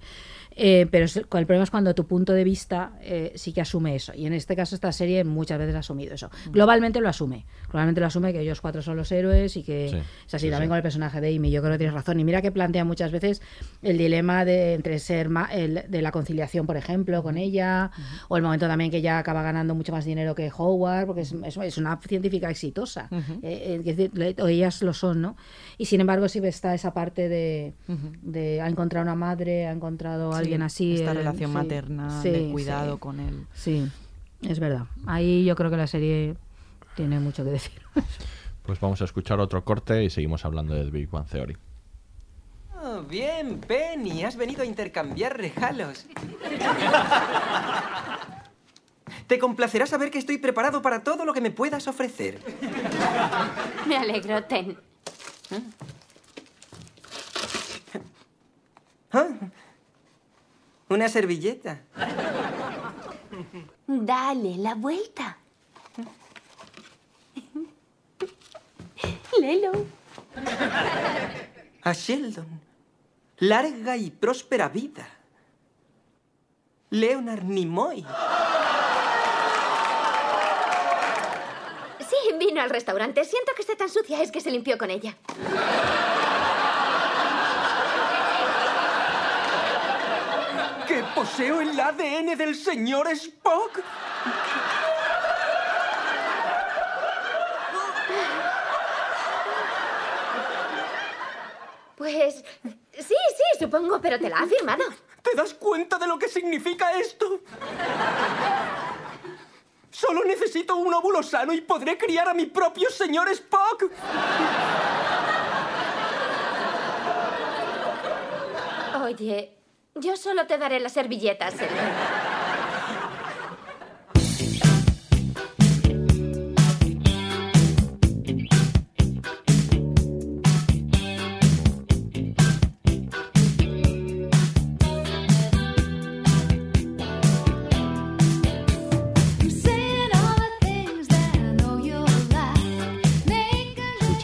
Eh, pero el problema es cuando tu punto de vista eh, sí que asume eso. Y en este caso esta serie muchas veces ha asumido eso. Globalmente lo asume. Globalmente lo asume que ellos cuatro son los héroes y que Sí, es así sí, también sí. con el personaje de Amy. Yo creo que tienes razón. Y mira que plantea muchas veces el dilema de entre ser ma- el- de la conciliación, por ejemplo, con ella, o el momento también que ella acaba ganando mucho más dinero que Howard, porque es, es- es una científica exitosa. Eh, es decir, o ellas lo son, ¿no? Y sin embargo, sí está esa parte de, de ha encontrado una madre, ha encontrado a alguien así. esta relación sí, materna, sí, de cuidado sí. con él. Sí, es verdad. Ahí yo creo que la serie tiene mucho que decir. (laughs) Pues vamos a escuchar otro corte y seguimos hablando de The Big Bang Theory. Oh, bien, Penny, has venido a intercambiar regalos. (laughs) Te complacerá saber que estoy preparado para todo lo que me puedas ofrecer. Me alegro, Ten. Ah, Una servilleta. Dale la vuelta. Lelo. A Sheldon. Larga y próspera vida. Leonard Nimoy. Vino al restaurante. Siento que esté tan sucia, es que se limpió con ella. ¡Qué ¿Poseo el ADN del señor Spock? Pues sí, sí, supongo, pero te la ha firmado. ¿Te das cuenta de lo que significa esto? Solo necesito un óvulo sano y podré criar a mi propio señor Spock. Oye, yo solo te daré las servilletas, señor.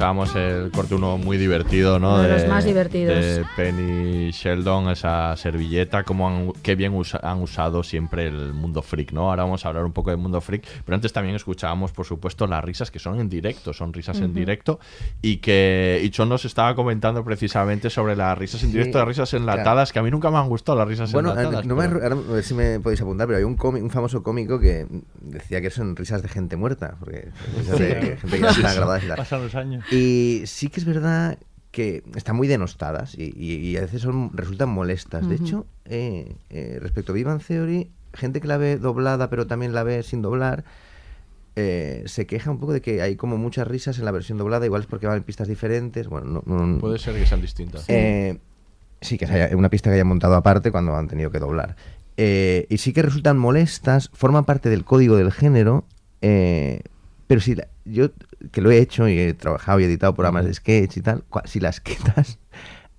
Escuchábamos el corte uno muy divertido, ¿no? Uno de los más divertidos. De Penny Sheldon, esa servilleta, como han, qué bien usa- han usado siempre el mundo freak, ¿no? Ahora vamos a hablar un poco del mundo freak, pero antes también escuchábamos, por supuesto, las risas que son en directo, son risas en directo, y que Ichon nos estaba comentando precisamente sobre las risas en Sí, directo, las risas enlatadas, que a mí nunca me han gustado las risas Bueno, enlatadas. eh, no me, pero- ahora, a ver si me podéis apuntar, pero hay un, cómic- un famoso cómico que decía que son risas de gente muerta, porque risas de Sí. gente que ya está Sí, grabada y tal. pasan los años. Y sí que es verdad que están muy denostadas y, y- y a veces son, resultan molestas. De hecho, eh, eh, respecto a Bang Theory, gente que la ve doblada pero también la ve sin doblar, eh, se queja un poco de que hay como muchas risas en la versión doblada, igual es porque van en pistas diferentes. Bueno, no, no- Puede ser que sean distintas. eh, sí, que es una pista que hayan montado aparte cuando han tenido que doblar. Eh, y sí que resultan molestas, forman parte del código del género, eh, pero si la- yo, que lo he hecho y he trabajado y editado programas de sketch y tal, si las (laughs) quitas,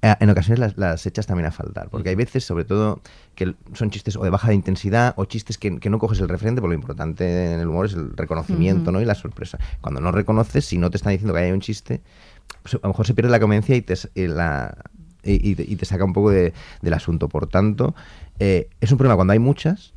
eh, en ocasiones las, las echas también a faltar, porque hay veces, sobre todo, que son chistes o de baja intensidad o chistes que, que no coges el referente, porque lo importante en el humor es el reconocimiento. ¿no? y la sorpresa. Cuando no reconoces, si no te están diciendo que hay un chiste, pues a lo mejor se pierde la conveniencia y te, y la, y te saca un poco de- del asunto. Por tanto, eh, es un problema cuando hay muchas,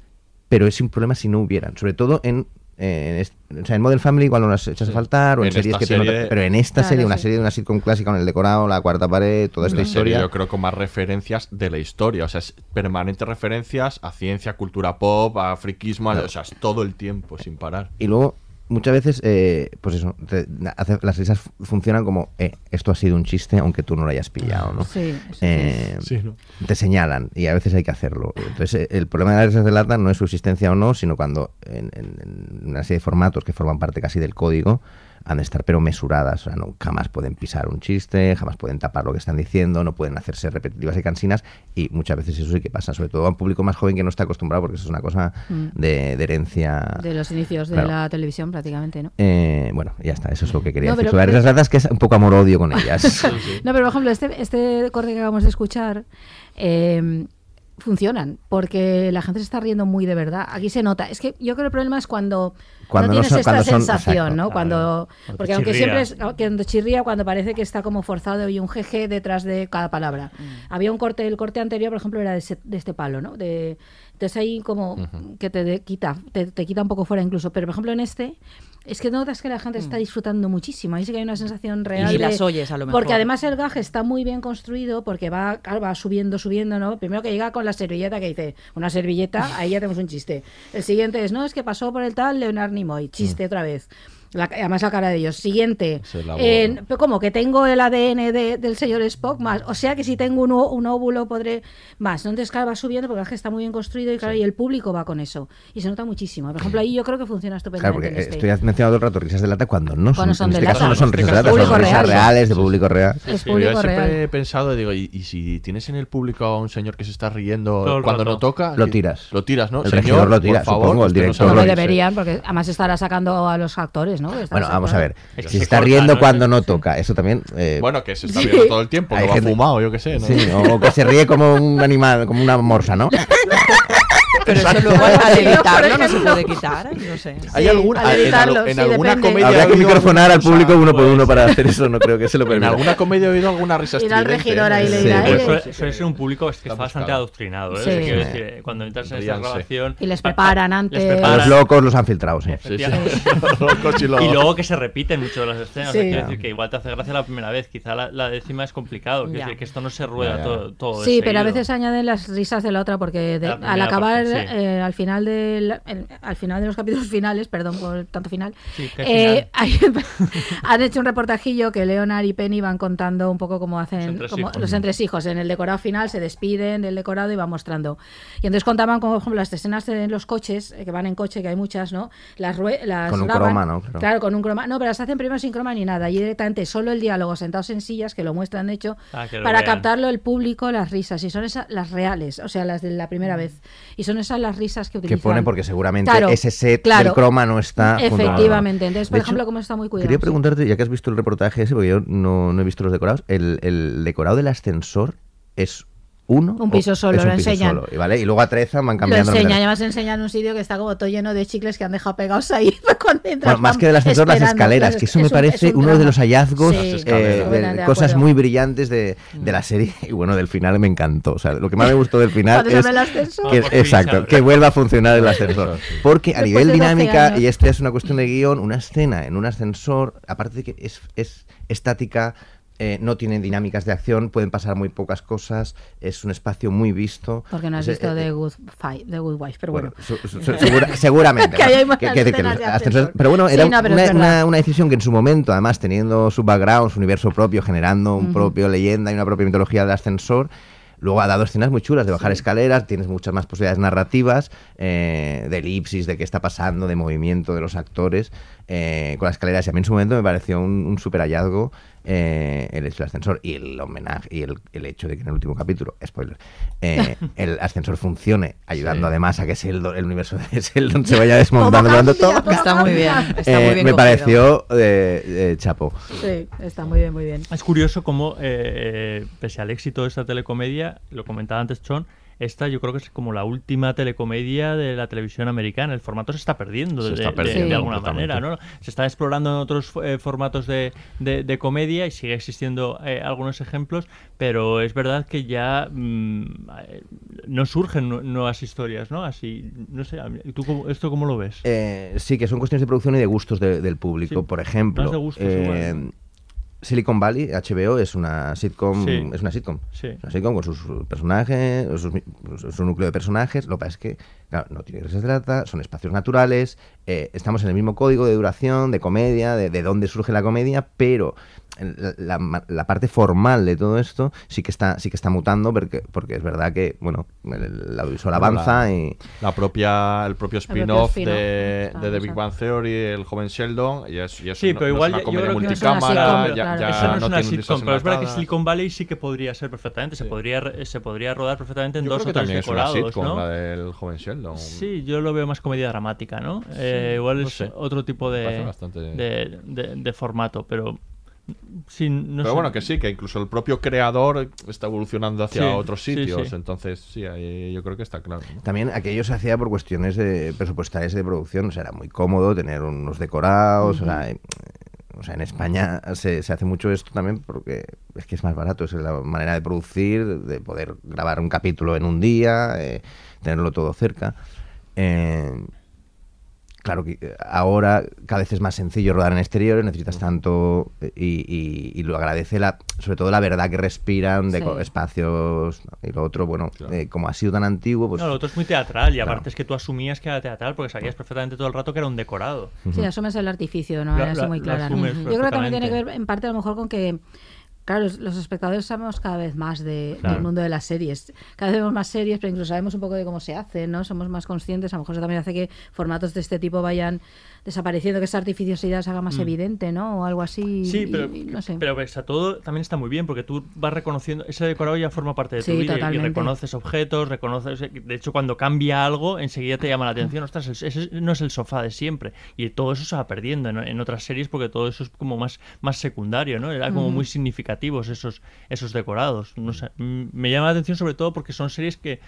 pero es un problema si no hubieran. Sobre todo en, eh, en, o sea, en Model Family cuando las echas a faltar, o en, En series que te serie- nota- Pero en esta Claro, serie, una sí. serie de una sitcom clásica con el decorado, la cuarta pared, toda esta Una serie, historia. Yo creo con más referencias de la historia, o sea, es permanentes referencias a ciencia, cultura pop, a friquismo, o sea, es todo el tiempo sin parar. Y luego, muchas veces, eh, pues eso, te- hace- las risas fu- funcionan como, eh, esto ha sido un chiste, aunque tú no lo hayas pillado, ¿no? Sí, eso Eh, Sí, ¿no? Te señalan y a veces hay que hacerlo. Entonces, eh, el problema de las risas de lata no es su existencia o no, sino cuando en, en- en una serie de formatos que forman parte casi del código han de estar pero mesuradas, o sea, no, jamás pueden pisar un chiste, jamás pueden tapar lo que están diciendo, no pueden hacerse repetitivas y cansinas y muchas veces eso sí que pasa, sobre todo a un público más joven que no está acostumbrado porque eso es una cosa Mm. de, de herencia De los inicios de la televisión, prácticamente, ¿no? eh, bueno, ya está, eso es lo que quería No, decir. pero- las pero- latas, que es un poco amor-odio con ellas. (laughs) No, pero por ejemplo, este, este corte que acabamos de escuchar eh, funcionan porque la gente se está riendo muy de verdad. Aquí se nota. Es que yo creo que el problema es cuando, Cuando no no tienes son- esta cuando son- sensación, exacto, ¿no? claro. Cuando, Cuando porque aunque chirría. siempre es cuando chirría, cuando parece que está como forzado y un jeje detrás de cada palabra. Había un corte, el corte anterior, por ejemplo, era de, ese- de este palo, ¿no? De, entonces ahí como que te de- quita, te, te quita un poco fuera incluso. Pero por ejemplo en este es que notas que la gente está disfrutando muchísimo. Ahí sí que hay una sensación real. Y de- las oyes, a lo mejor. Porque además el gag está muy bien construido porque va, va subiendo, subiendo, ¿no? Primero que llega con la servilleta que dice, una servilleta, ahí ya tenemos un chiste. El siguiente es, no, es que pasó por el tal Leonard Nimoy, chiste otra vez. La- además la cara de ellos. Siguiente. Pero como que tengo el ADN de- del señor Spock más. O sea que si tengo un, óvulo podré más. ¿no? Entonces, claro, va subiendo porque el gag está muy bien construido y claro, y el público va con eso. Y se nota muchísimo. Por ejemplo, ahí yo creo que funciona Claro, estupendamente. porque en eh, este. estoy mencionando todo el rato risas de lata cuando no son, Cuando son en de este caso no son risas de lata, son público risas real. reales de público real. Es Sí, yo público siempre real. he pensado, digo, y, y si tienes en el público a un señor que se está riendo cuando no toca, Lo que- tiras. Lo tiras, ¿no? El Señor, regidor lo tira, por favor, supongo, el no director No lo reírse. deberían, porque además estará sacando a los actores, ¿no? Bueno, vamos a ver. Si se está corta, riendo ¿no? cuando no toca, eso también. eh, Bueno, que se está Sí. riendo todo el tiempo, que va gente- fumado, yo qué sé, ¿no? Sí, o que se ríe como un animal, como una morsa, ¿no? (laughs) Pero eso luego al editarlo no se puede quitar, no sé. ¿Hay alguna, al en, en sí, alguna depende. comedia Habría que microfonar al público uno por pues, uno para hacer eso, no creo que se lo En permita. alguna comedia he oído alguna risa Ir al regidor ahí ¿eh? le Sí, dirá, pues, "Eh, Suele, ser un público es que está Está bastante adoctrinado. ¿eh? Cuando entras en esta grabación. Y les pa- pa- preparan antes. preparan. Los locos los han filtrado, sí. (laughs) Y luego que se repiten mucho de las escenas. o sea, Sí. quiero decir que igual te hace gracia la primera vez, quizá la, la décima es complicado. Quiero decir que esto no se rueda Ya, ya. todo, Sí, pero a veces añaden las risas de la otra porque de- La al acabar. Eh, al final del el- al final de los capítulos finales, perdón por tanto final, Sí, ¿qué eh, (laughs) hay- han hecho un reportajillo que Leonard y Penny van contando un poco cómo hacen entresijos. como los entresijos. En el decorado final se despiden del decorado y van mostrando. Y entonces contaban como por ejemplo las escenas de los coches eh, que van en coche que hay muchas, ¿no? Las, las Con un graban- croma, ¿no? Claro. Claro, con un croma. No, pero las hacen primero sin croma ni nada. Y directamente solo el diálogo sentados en sillas que lo muestran de hecho Ah, para vean. captarlo el público las risas y son esas las reales, o sea, las de la primera vez. Y son esas las risas que Que utilizan. pone porque seguramente Claro, ese set claro. del croma no está Efectivamente. Entonces, por De hecho, ejemplo, como está muy cuidado. Quería preguntarte, ya que has visto el reportaje ese, porque yo no, no he visto los decorados, ¿el, el decorado del ascensor es uno? Un piso solo, es un lo piso enseñan. solo? Y, ¿vale? y luego a Treza van Lo cambiando. la enseña, manera. además enseñan un sitio que está como todo lleno de chicles que han dejado pegados ahí (laughs) cuando entras, Bueno, más que del ascensor, las escaleras, que eso es me un- parece es un uno de drama. los hallazgos, Sí, eh, de de cosas muy brillantes de, de la serie. (laughs) Y bueno, del final me encantó. O sea, lo que más me gustó del final Cuando es. el ascensor. que- exacto, que vuelva a funcionar el ascensor. Porque a Después nivel de 12 dinámica, y esta es una cuestión de guion, una escena en un ascensor, aparte de que es, es estática. Eh, no tiene dinámicas de acción, pueden pasar muy pocas cosas, es un espacio muy visto. Porque no has Es, visto eh, The Good, Fight, The Good Wife, pero bueno. su- su- su- segura- seguramente. Pero bueno, Sí, era no, pero una, una- una decisión que en su momento, además teniendo su background, su universo propio, generando un propio leyenda y una propia mitología del ascensor, luego ha dado escenas muy chulas de bajar escaleras, tienes muchas más posibilidades narrativas, eh, de elipsis, de qué está pasando, de movimiento de los actores eh, con las escaleras. Y a mí en su momento me pareció un, un súper hallazgo eh, el hecho del ascensor y el homenaje y el, el hecho de que en el último capítulo, spoiler, eh, (laughs) el ascensor funcione, ayudando además a que Sheldon, el universo de Sheldon se vaya (laughs) desmontando todo. Está muy bien, está Eh, muy bien me cogido. pareció eh, eh, chapo. Sí, está muy bien, muy bien. Es curioso cómo, pese al éxito de esta telecomedia, lo comentaba antes Chon, esta yo creo que es como la última telecomedia de la televisión americana. El formato se está perdiendo, Se de, está de- perdiendo de alguna manera. ¿no? Se está explorando en otros eh, formatos de, de- de comedia y sigue existiendo eh, algunos ejemplos, pero es verdad que ya mm, eh, no surgen nu- nuevas historias, ¿no? Así, no sé, ¿tú cómo- esto cómo lo ves? Eh, sí, que son cuestiones de producción y de gustos de- del público. Sí, Por ejemplo, más de gustos eh, igual. Silicon Valley, HBO, es una sitcom, Sí. es una sitcom. Sí. Es una sitcom con sus personajes, sus, su, núcleo de personajes. Lo que pasa es que, claro, no tiene que se trata, son espacios naturales, eh, estamos en el mismo código de duración, de comedia, de, de dónde surge la comedia, pero la, la- la parte formal de todo esto sí que está, sí que está mutando porque, porque es verdad que, bueno, el, el audiovisual avanza la- y... La propia, el propio spin-off de, de The Big. Bang Theory, el joven Sheldon, y es, y es Sí, no- pero no igual es una yo comedia creo que no es una multicámara, sitcom, ya, claro. ya Eso no es una tiene sitcom, pero es verdad que. Silicon Valley sí que podría ser perfectamente. Se podría re- se podría rodar perfectamente en Yo dos creo o que tres también es una decorados, sitcom, ¿no? la del joven Sheldon. Sí, yo lo veo más comedia dramática, ¿no? Eh, igual no es sé. otro tipo de- de formato, pero sí, no Pero sé. bueno, que sí, que incluso el propio creador está evolucionando hacia Sí, otros sitios. sí. Entonces, sí, ahí yo creo que está claro. ¿no? También aquello se hacía por cuestiones de presupuestarias y de producción, o sea, era muy cómodo tener unos decorados, o, sea, eh, o sea, en España se, se hace mucho esto también porque es que es más barato, es la manera de producir, de poder grabar un capítulo en un día, eh, tenerlo todo cerca. Eh, Claro que eh, ahora cada vez es más sencillo rodar en exteriores, necesitas tanto eh, y, y- y lo agradece la, sobre todo la verdad que respiran de Sí. espacios ¿no? y lo otro, bueno, eh, como ha sido tan antiguo, pues No, lo otro es muy teatral y Claro. aparte es que tú asumías que era teatral porque sabías perfectamente todo el rato que era un decorado. Sí, asumes el artificio así lo- muy clara. ¿no? asumes Yo creo que también tiene que ver en parte a lo mejor con que, claro, los- espectadores sabemos cada vez más de- Claro. del mundo de las series. Cada vez vemos más series, pero incluso sabemos un poco de cómo se hace, ¿no? Somos más conscientes. A lo mejor eso también hace que formatos de este tipo vayan desapareciendo, que esa artificiosidad se haga más Mm. evidente, ¿no? O algo así. Sí, y- pero, y no sé. pero pese a todo también está muy bien porque tú vas reconociendo, ese decorado ya forma parte de tu Sí, vida y- reconoces objetos, reconoces, de hecho cuando cambia algo enseguida te llama la atención, ostras, ese- ese no es el sofá de siempre y todo eso se va perdiendo en, en otras series porque todo eso es como más, más secundario, ¿no? Era como muy significativos esos, esos decorados, no sé, mm, me llama la atención sobre todo porque son series que,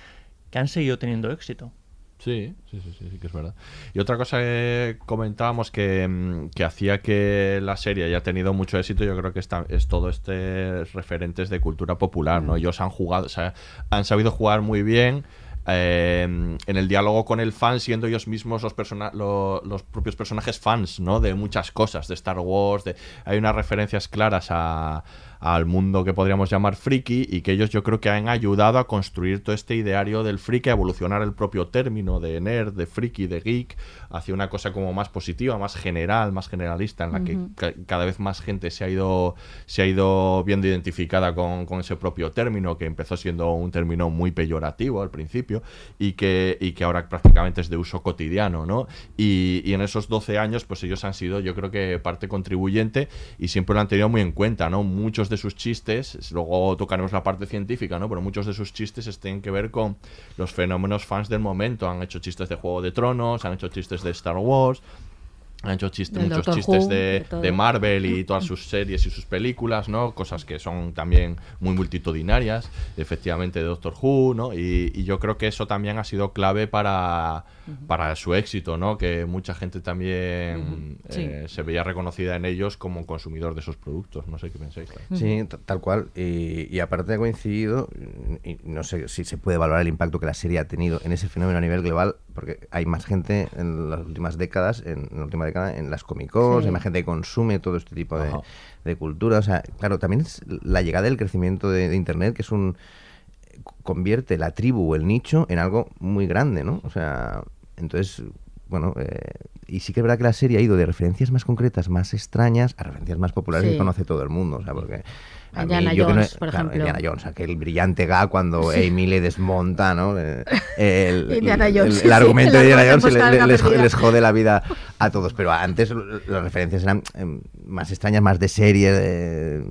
que han seguido teniendo éxito. Sí, sí, sí, sí, sí, que es verdad. Y otra cosa que comentábamos que, mm, que hacía que la serie haya tenido mucho éxito, yo creo que está, es todo este referentes de cultura popular, ¿no? Ellos han jugado, o sea, han sabido jugar muy bien eh, en el diálogo con el fan, siendo ellos mismos los, persona- lo- los propios personajes fans, ¿no? De muchas cosas, de Star Wars, de, hay unas referencias claras a- al mundo que podríamos llamar friki y que ellos yo creo que han ayudado a construir todo este ideario del friki, a evolucionar el propio término de nerd, de friki, de geek, hacia una cosa como más positiva, más general, más generalista, en la que ca- cada vez más gente se ha ido, se ha ido viendo identificada con, con ese propio término, que empezó siendo un término muy peyorativo al principio y que, y que ahora prácticamente es de uso cotidiano, ¿no? Y, y en esos 12 años, pues ellos han sido, yo creo que parte contribuyente y siempre lo han tenido muy en cuenta, ¿no? Muchos de sus chistes, luego tocaremos la parte científica, ¿no? Pero muchos de sus chistes tienen que ver con los fenómenos fans del momento. Han hecho chistes de Juego de Tronos, han hecho chistes de Star Wars, han hecho chistes, muchos Doctor chistes Who, de, de Marvel y todas (laughs) sus series y sus películas, ¿no? Cosas que son también muy multitudinarias, efectivamente de Doctor Who, ¿no? Y, y yo creo que eso también ha sido clave para, para su éxito, ¿no? Que mucha gente también. Sí. eh, se veía reconocida en ellos como consumidor de esos productos. No sé qué pensáis. claro. Sí, tal cual. Y, y aparte ha coincidido, y no sé si se puede valorar el impacto que la serie ha tenido en ese fenómeno a nivel global, porque hay más gente en las últimas décadas, en, en la última década, en las Comic Cons, Sí. hay más gente que consume todo este tipo de, de cultura. O sea, claro, también es la llegada del crecimiento de, de Internet, que es un convierte la tribu o el nicho en algo muy grande, ¿no? O sea, entonces, bueno, eh, y sí que es verdad que la serie ha ido de referencias más concretas, más extrañas, a referencias más populares Sí. que conoce todo el mundo, o sea, porque... a mí, Indiana yo no Jones, por claro, ejemplo. Indiana Jones, aquel brillante gag cuando Sí. Amy le desmonta, ¿no? (laughs) Eh, El, Indiana el- Jones, el- sí, el argumento la de Indiana Jones le- les, jode la vida a todos, pero antes l- las referencias eran eh, más extrañas, más de serie, de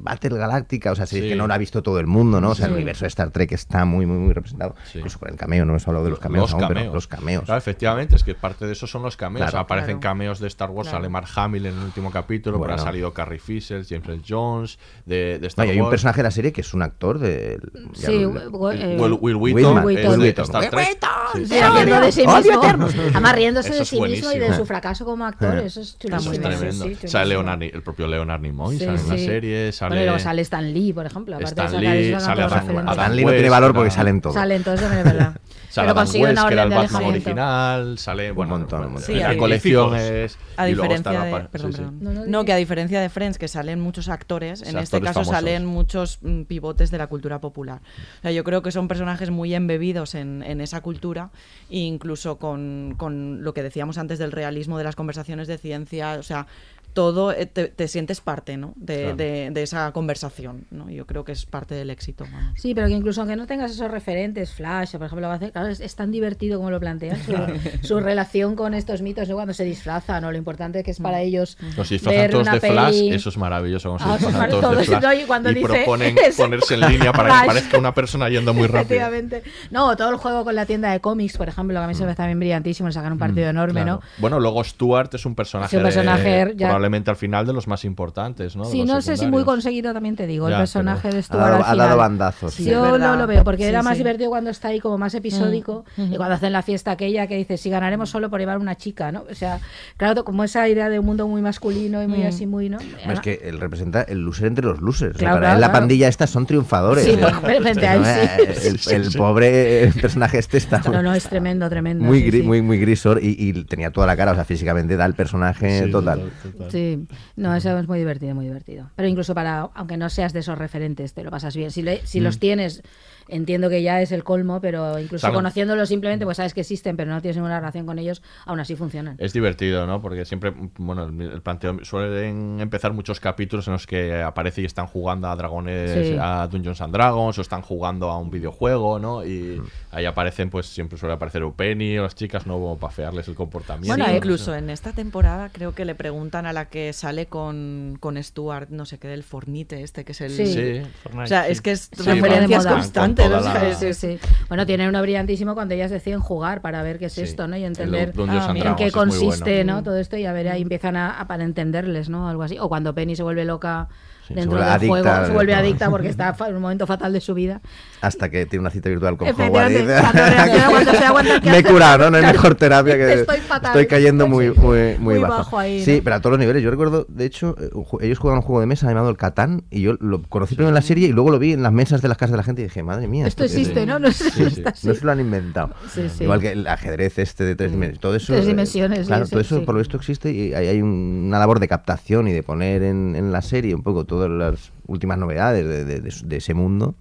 Battle Galáctica, o sea, sí, Sí. que no lo ha visto todo el mundo, ¿no? O sea, el Sí. universo de Star Trek está muy, muy, muy representado, incluso con el cameo, no hemos hablado de los cameos, aún, pero los cameos. Claro, efectivamente, es que parte de eso son los cameos. Claro. Aparecen Claro. cameos de Star Wars, Claro. sale Mark Hamill en el último capítulo, pero Bueno. ha salido Carrie Fisher, James Earl Jones, de, de hay un personaje de la serie que es un actor de... ya Sí, lo- Will- eh, Will, Will Wheaton, de Wheaton. Star Trek. Sí, Sí, haciendo de sí ¡Odio mismo. Además, riéndose Eso de sí mismo y de su fracaso como actor. Eso es chulo. Eso es tremendo. sale Leonard, el propio Leonard Nimoy, Sí, sale en la serie, sale... Bueno, y luego sale Stan Lee, por ejemplo. Aparte Stan Lee, sale Adam-. Adam no tiene valor que porque era- sale en todo. Sale en todo, eso también es verdad. (laughs) Sale Adam una que era el Batman original, sale, bueno, bueno, Sí, en la hay colección pues, es... A diferencia de, perdón, perdón. No, que a diferencia de Friends, que salen muchos actores, en Sí, este actores caso famosos. salen muchos mm, pivotes de la cultura popular. O sea, yo creo que son personajes muy embebidos en, en esa cultura, e incluso con, con lo que decíamos antes del realismo de las conversaciones de ciencia, o sea, todo eh, te, te sientes parte ¿no? de, Claro. de- de esa conversación. ¿no? Yo creo que es parte del éxito. vamos. Sí, pero que incluso aunque no tengas esos referentes, Flash, por ejemplo, claro, es, es tan divertido como lo plantean, su, su relación con estos mitos, ¿no? cuando se disfrazan, o lo importante que es para ellos Los se disfrazan ver todos una de Flash, peli. eso es maravilloso. Como se Ah, es disfrazan mar- todos de todo- Flash no, y cuando y dice proponen (laughs) ponerse en línea para Flash. que parezca una persona yendo muy rápido. Efectivamente. No, todo el juego con la tienda de cómics, por ejemplo, que a mí se me está bien brillantísimo, le sacan un partido enorme, Mm. Claro. ¿no? Bueno, luego Stuart es un personaje, Sí, un personaje de- ya- probablemente al final de los más importantes, ¿no? Sí, los no sé si muy conseguido también te digo, Ya, el personaje de Ha Stuart dado- al ha dado final. bandazos, sí. Yo no lo veo, porque Sí, era más sí. divertido cuando está ahí como más episódico Mm. y cuando hacen la fiesta aquella que dice, si ganaremos solo por llevar una chica, ¿no? O sea, claro, como esa idea de un mundo muy masculino y muy Mm. así, muy, ¿no? Es que él representa el loser entre los losers. O sea, Claro, para claro, él la claro. pandilla estas son triunfadores. Sí, ¿eh? pero frente a él, sí. El, pobre (laughs) personaje este está No, no, es tremendo, tremendo. muy, sí, gris, sí. muy, muy grisor y, y tenía toda la cara, o sea, físicamente da el personaje Sí, total. Sí, no, eso es muy divertido, muy divertido. Pero incluso para, aunque no seas de esos referentes, te lo pasas bien. Si, le- si Mm. los tienes, entiendo que ya es el colmo, pero incluso Claro. conociéndolos simplemente, pues sabes que existen, pero no tienes ninguna relación con ellos, aún así funcionan. Es divertido, ¿no? Porque siempre, bueno, el, planteo suelen empezar muchos capítulos en los que aparece y están jugando a dragones, Sí. a Dungeons and Dragons, o están jugando a un videojuego, ¿no? Y ahí aparecen, pues siempre suele aparecer Penny o las chicas, ¿no? Para fearles el comportamiento. Bueno, ¿no? incluso en esta temporada creo que le preguntan a la que sale con, con Stuart, no sé qué, del Fornite este, que es el... Sí. Sí, o sea, es que es referencias moda. constantes. Con o toda sea, la- es- Sí, sí. Bueno, tienen uno brillantísimo cuando ellas deciden jugar para ver qué es Sí. esto, ¿no? Y entender and en qué consiste, bueno. ¿no? Todo esto y a ver, ahí empiezan a, a- para entenderles, ¿no? Algo así. O cuando Penny se vuelve loca sí, dentro vuelve del adicta juego, se vuelve adicta porque está (laughs) en un momento fatal de su vida. Hasta que tiene una cita virtual con Howard. y- (laughs) (laughs) Me he curado, ¿no? No hay mejor terapia que... Estoy fatal. estoy cayendo muy, muy, muy, Muy bajo. bajo ahí, Sí, ¿no? pero a todos los niveles. Yo recuerdo, de hecho, eh, ellos jugaban un juego de mesa llamado el Catán y yo lo conocí primero en la serie y luego lo vi en las mesas de las casas de la gente y dije, madre mía. Esto qué es?". existe, ¿no? No sé, Sí, sí. está así. No se lo han inventado. Sí, sí. Igual que el ajedrez este de tres dimensiones. Todo eso, Tres eh, dimensiones, Claro, sí, todo eso sí. por lo visto existe y hay, hay un- una labor de captación y de poner en, en la serie un poco todas las últimas novedades de, de- de- de ese mundo.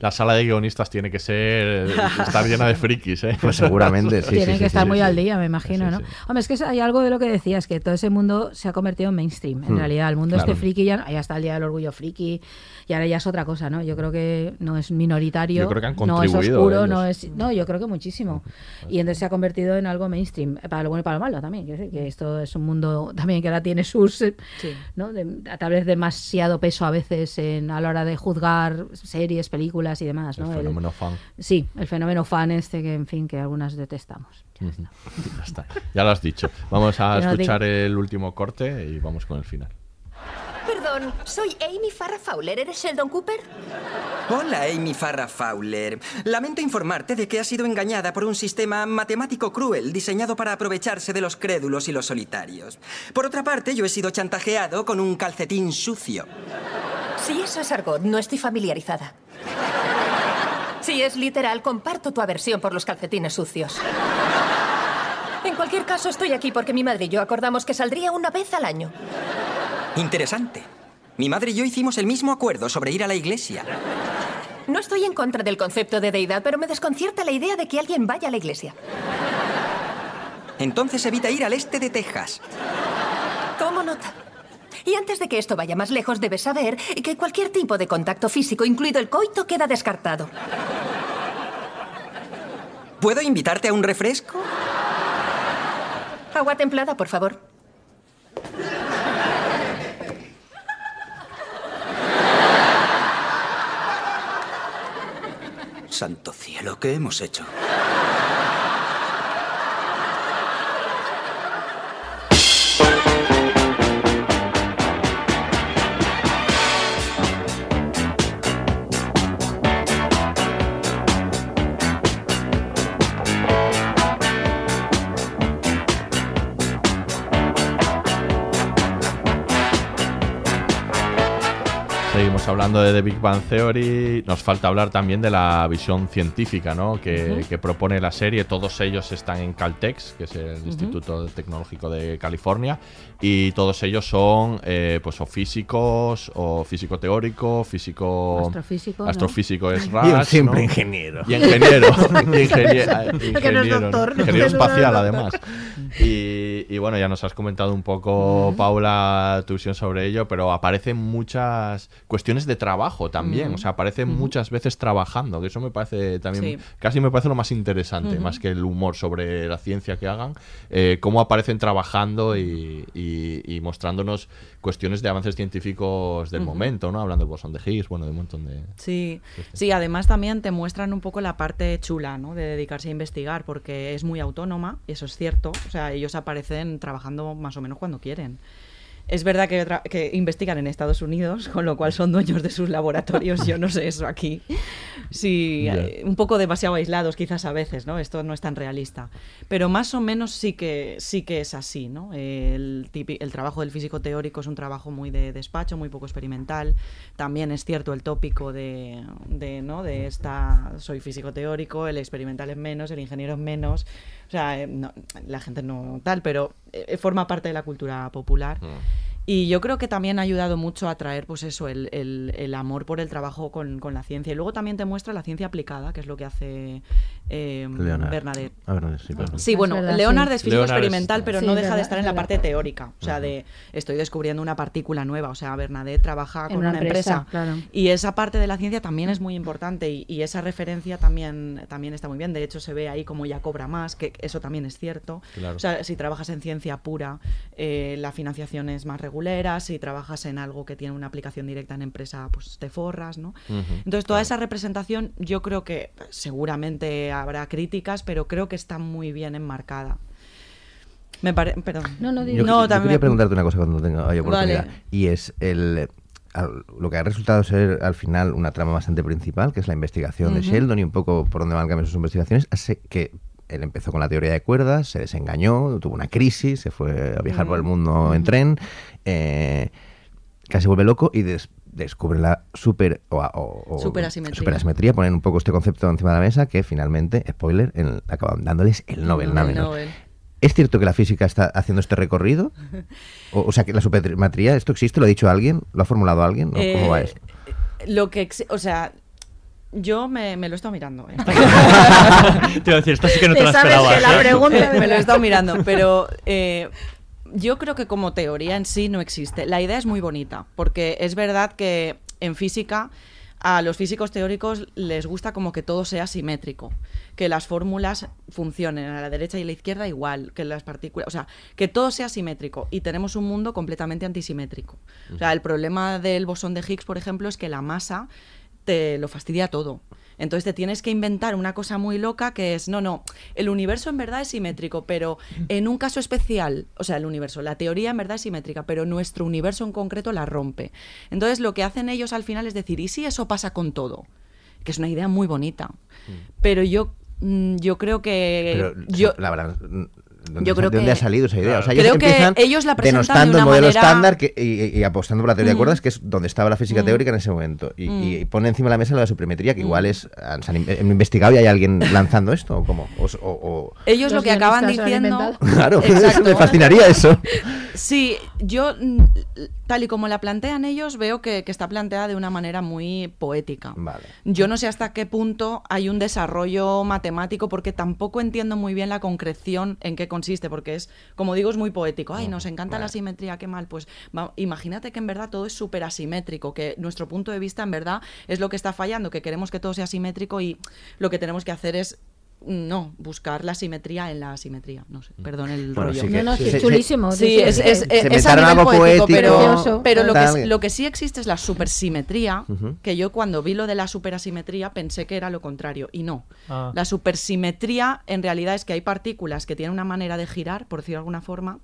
La sala de guionistas tiene que ser estar llena de frikis, ¿eh? Pues seguramente, sí, Tienen sí, que estar sí, muy sí. al día, me imagino, ¿no? Hombre, es que hay algo de lo que decías, que todo ese mundo se ha convertido en mainstream. En Hmm, realidad, el mundo claro. este friki ya, ya está el Día del Orgullo Friki y ahora ya es otra cosa, ¿no? Yo creo que no es minoritario, Yo creo que han no es contribuido oscuro, no es... No, yo creo que muchísimo. Y entonces se ha convertido en algo mainstream, para lo bueno y para lo malo también. Quiero decir que esto es un mundo también que ahora tiene sus... eh, ¿no? De- a través de demasiado peso a veces en, a la hora de juzgar series, películas y demás, ¿no? El fenómeno fan. Sí, el fenómeno fan este que, en fin, que algunas detestamos. Ya está. Ya lo has dicho. Vamos a escuchar el último corte y vamos con el final. Perdón, soy Amy Farrah Fowler. ¿Eres Sheldon Cooper? Hola, Amy Farrah Fowler. Lamento informarte de que has sido engañada por un sistema matemático cruel diseñado para aprovecharse de los crédulos y los solitarios. Por otra parte, yo he sido chantajeado con un calcetín sucio. Si eso es argot, no estoy familiarizada. Si es literal, comparto tu aversión por los calcetines sucios. En cualquier caso, estoy aquí porque mi madre y yo acordamos que saldría una vez al año. Interesante. Mi madre y yo hicimos el mismo acuerdo sobre ir a la iglesia. No estoy en contra del concepto de deidad, pero me desconcierta la idea de que alguien vaya a la iglesia. Entonces evita ir al este de Texas. Tomo nota. Y antes de que esto vaya más lejos, debes saber que cualquier tipo de contacto físico, incluido el coito, queda descartado. ¿Puedo invitarte a un refresco? Agua templada, por favor. Santo cielo, ¿qué hemos hecho? Hablando de The Big Bang Theory. Nos falta hablar también de la visión científica ¿no? que, propone la serie. Todos ellos están en Caltex, que es el Instituto Tecnológico de California. Y todos ellos son eh, pues, o físicos, o físico teórico, físico. Astrofísico, ¿no? Astrofísico es simple ¿no? ingeniero. Y ingeniero. ingeniero, Ingeniero doctor. espacial, además. Y, y bueno, ya nos has comentado un poco, Paula, tu visión sobre ello, pero aparecen muchas cuestiones de trabajo también. O sea, aparecen muchas veces trabajando, que eso me parece también, Sí. casi me parece lo más interesante, más que el humor sobre la ciencia que hagan, eh, cómo aparecen trabajando y, y- y mostrándonos cuestiones de avances científicos del momento, ¿no? Hablando del bosón de Higgs, bueno, de un montón de... Sí, sí, además también te muestran un poco la parte chula, ¿no? De dedicarse a investigar, porque es muy autónoma, y eso es cierto. O sea, ellos aparecen trabajando más o menos cuando quieren. Es verdad que, investigan en Estados Unidos, con lo cual son dueños de sus laboratorios. Yo no sé eso aquí. Sí, un poco demasiado aislados quizás a veces, ¿no? Esto no es tan realista. Pero más o menos sí que, sí que es así, ¿no? El, el trabajo del físico teórico es un trabajo muy de despacho, muy poco experimental. También es cierto el tópico de, de, ¿no? de esta, soy físico teórico, el experimental es menos, el ingeniero es menos. O sea, eh, no- la gente no tal, pero eh, forma parte de la cultura popular. Y yo creo que también ha ayudado mucho a traer, pues eso, el, el- el amor por el trabajo con, con la ciencia. Y luego también te muestra la ciencia aplicada, que es lo que hace eh, Leonard. Bernadette. Ah, Bernadette, sí, bueno, verdad, Leonard sí. es físico Leonard es- experimental, pero Sí, no deja de estar en la parte teórica. O sea, de estoy descubriendo una partícula nueva. O sea, Bernadette trabaja En con una una, empresa, empresa. claro. Y esa parte de la ciencia también es muy importante y, y esa referencia también, también está muy bien. De hecho, se ve ahí como ya cobra más, que eso también es cierto. Claro. O sea, si trabajas en ciencia pura, eh, la financiación es más Si trabajas en algo que tiene una aplicación directa en empresa, pues te forras, ¿no? Entonces, toda esa representación, yo creo que seguramente habrá críticas, pero creo que está muy bien enmarcada. Me parece. Perdón. No, no, Yo, yo también quería preguntarte una cosa cuando tenga haya oportunidad. Vale. Y es el. al- lo que ha resultado ser al final una trama bastante principal, que es la investigación de. Sheldon y un poco por dónde van cambiando sus investigaciones, hace que él empezó con la teoría de cuerdas, se desengañó, tuvo una crisis, se fue a viajar por el mundo en tren, eh, casi vuelve loco y des- descubre la super o, o- o- Superasimetría. superasimetría, ponen un poco este concepto encima de la mesa que finalmente, spoiler, acaban dándoles el Nobel. El nada menos. Nobel. ¿Es cierto que la física está haciendo este recorrido? (laughs) O, o sea, que la supersimetría, ¿esto existe? ¿Lo ha dicho alguien? ¿Lo ha formulado alguien? ¿O ¿Cómo va Eh, esto? Lo que, o sea, yo me, me lo he estado mirando. ¿eh? (laughs) Te iba a decir, esta sí que no te, Te la sabes esperabas. que la ¿eh? pregunta (laughs) me lo he estado mirando, pero eh, yo creo que como teoría en sí no existe. La idea es muy bonita, porque es verdad que en física a los físicos teóricos les gusta como que todo sea simétrico, que las fórmulas funcionen a la derecha y a la izquierda igual, que las partículas, o sea, que todo sea simétrico y tenemos un mundo completamente antisimétrico. O sea, el problema del bosón de Higgs, por ejemplo, es que la masa te lo fastidia todo. Entonces te tienes que inventar una cosa muy loca que es, no, no, el universo en verdad es simétrico, pero en un caso especial, o sea, el universo, la teoría en verdad es simétrica, pero nuestro universo en concreto la rompe. Entonces lo que hacen ellos al final es decir, ¿y si eso pasa con todo? Que es una idea muy bonita. Pero yo, mm, yo creo que... Pero, yo, la verdad, ¿dónde, yo creo ¿de dónde que- ha salido esa idea? O sea, Creo ellos que ellos la presentan de denostando una el modelo manera- estándar que- y, y apostando por la teoría de Mm. cuerdas, que es donde estaba la física Mm. teórica en ese momento. Y, Mm. y pone encima de la mesa la supermetría, que Mm. igual es... han- se han investigado y hay alguien lanzando esto, ¿o cómo? O, o- o- ellos lo que acaban diciendo... (laughs) Claro, (laughs) me fascinaría eso. Sí, yo, tal y como la plantean ellos, veo que, que está planteada de una manera muy poética. Vale. Yo no sé hasta qué punto hay un desarrollo matemático, porque tampoco entiendo muy bien la concreción en qué consiste, porque es, como digo, es muy poético. Ay, nos encanta la simetría, qué mal. Pues va- imagínate que en verdad todo es súper asimétrico, que nuestro punto de vista en verdad es lo que está fallando, que queremos que todo sea simétrico y lo que tenemos que hacer es no, buscar la simetría en la asimetría. No sé, perdón el Bueno, rollo. sí que- No, no, sí, sí, sí, es chulísimo. Sí, es, es, es- Se es a nivel poético, poético, pero, pero lo, que, lo que sí existe es la supersimetría, que yo cuando vi lo de la superasimetría pensé que era lo contrario, y no. Ah. La supersimetría en realidad es que hay partículas que tienen una manera de girar, por decirlo de alguna forma,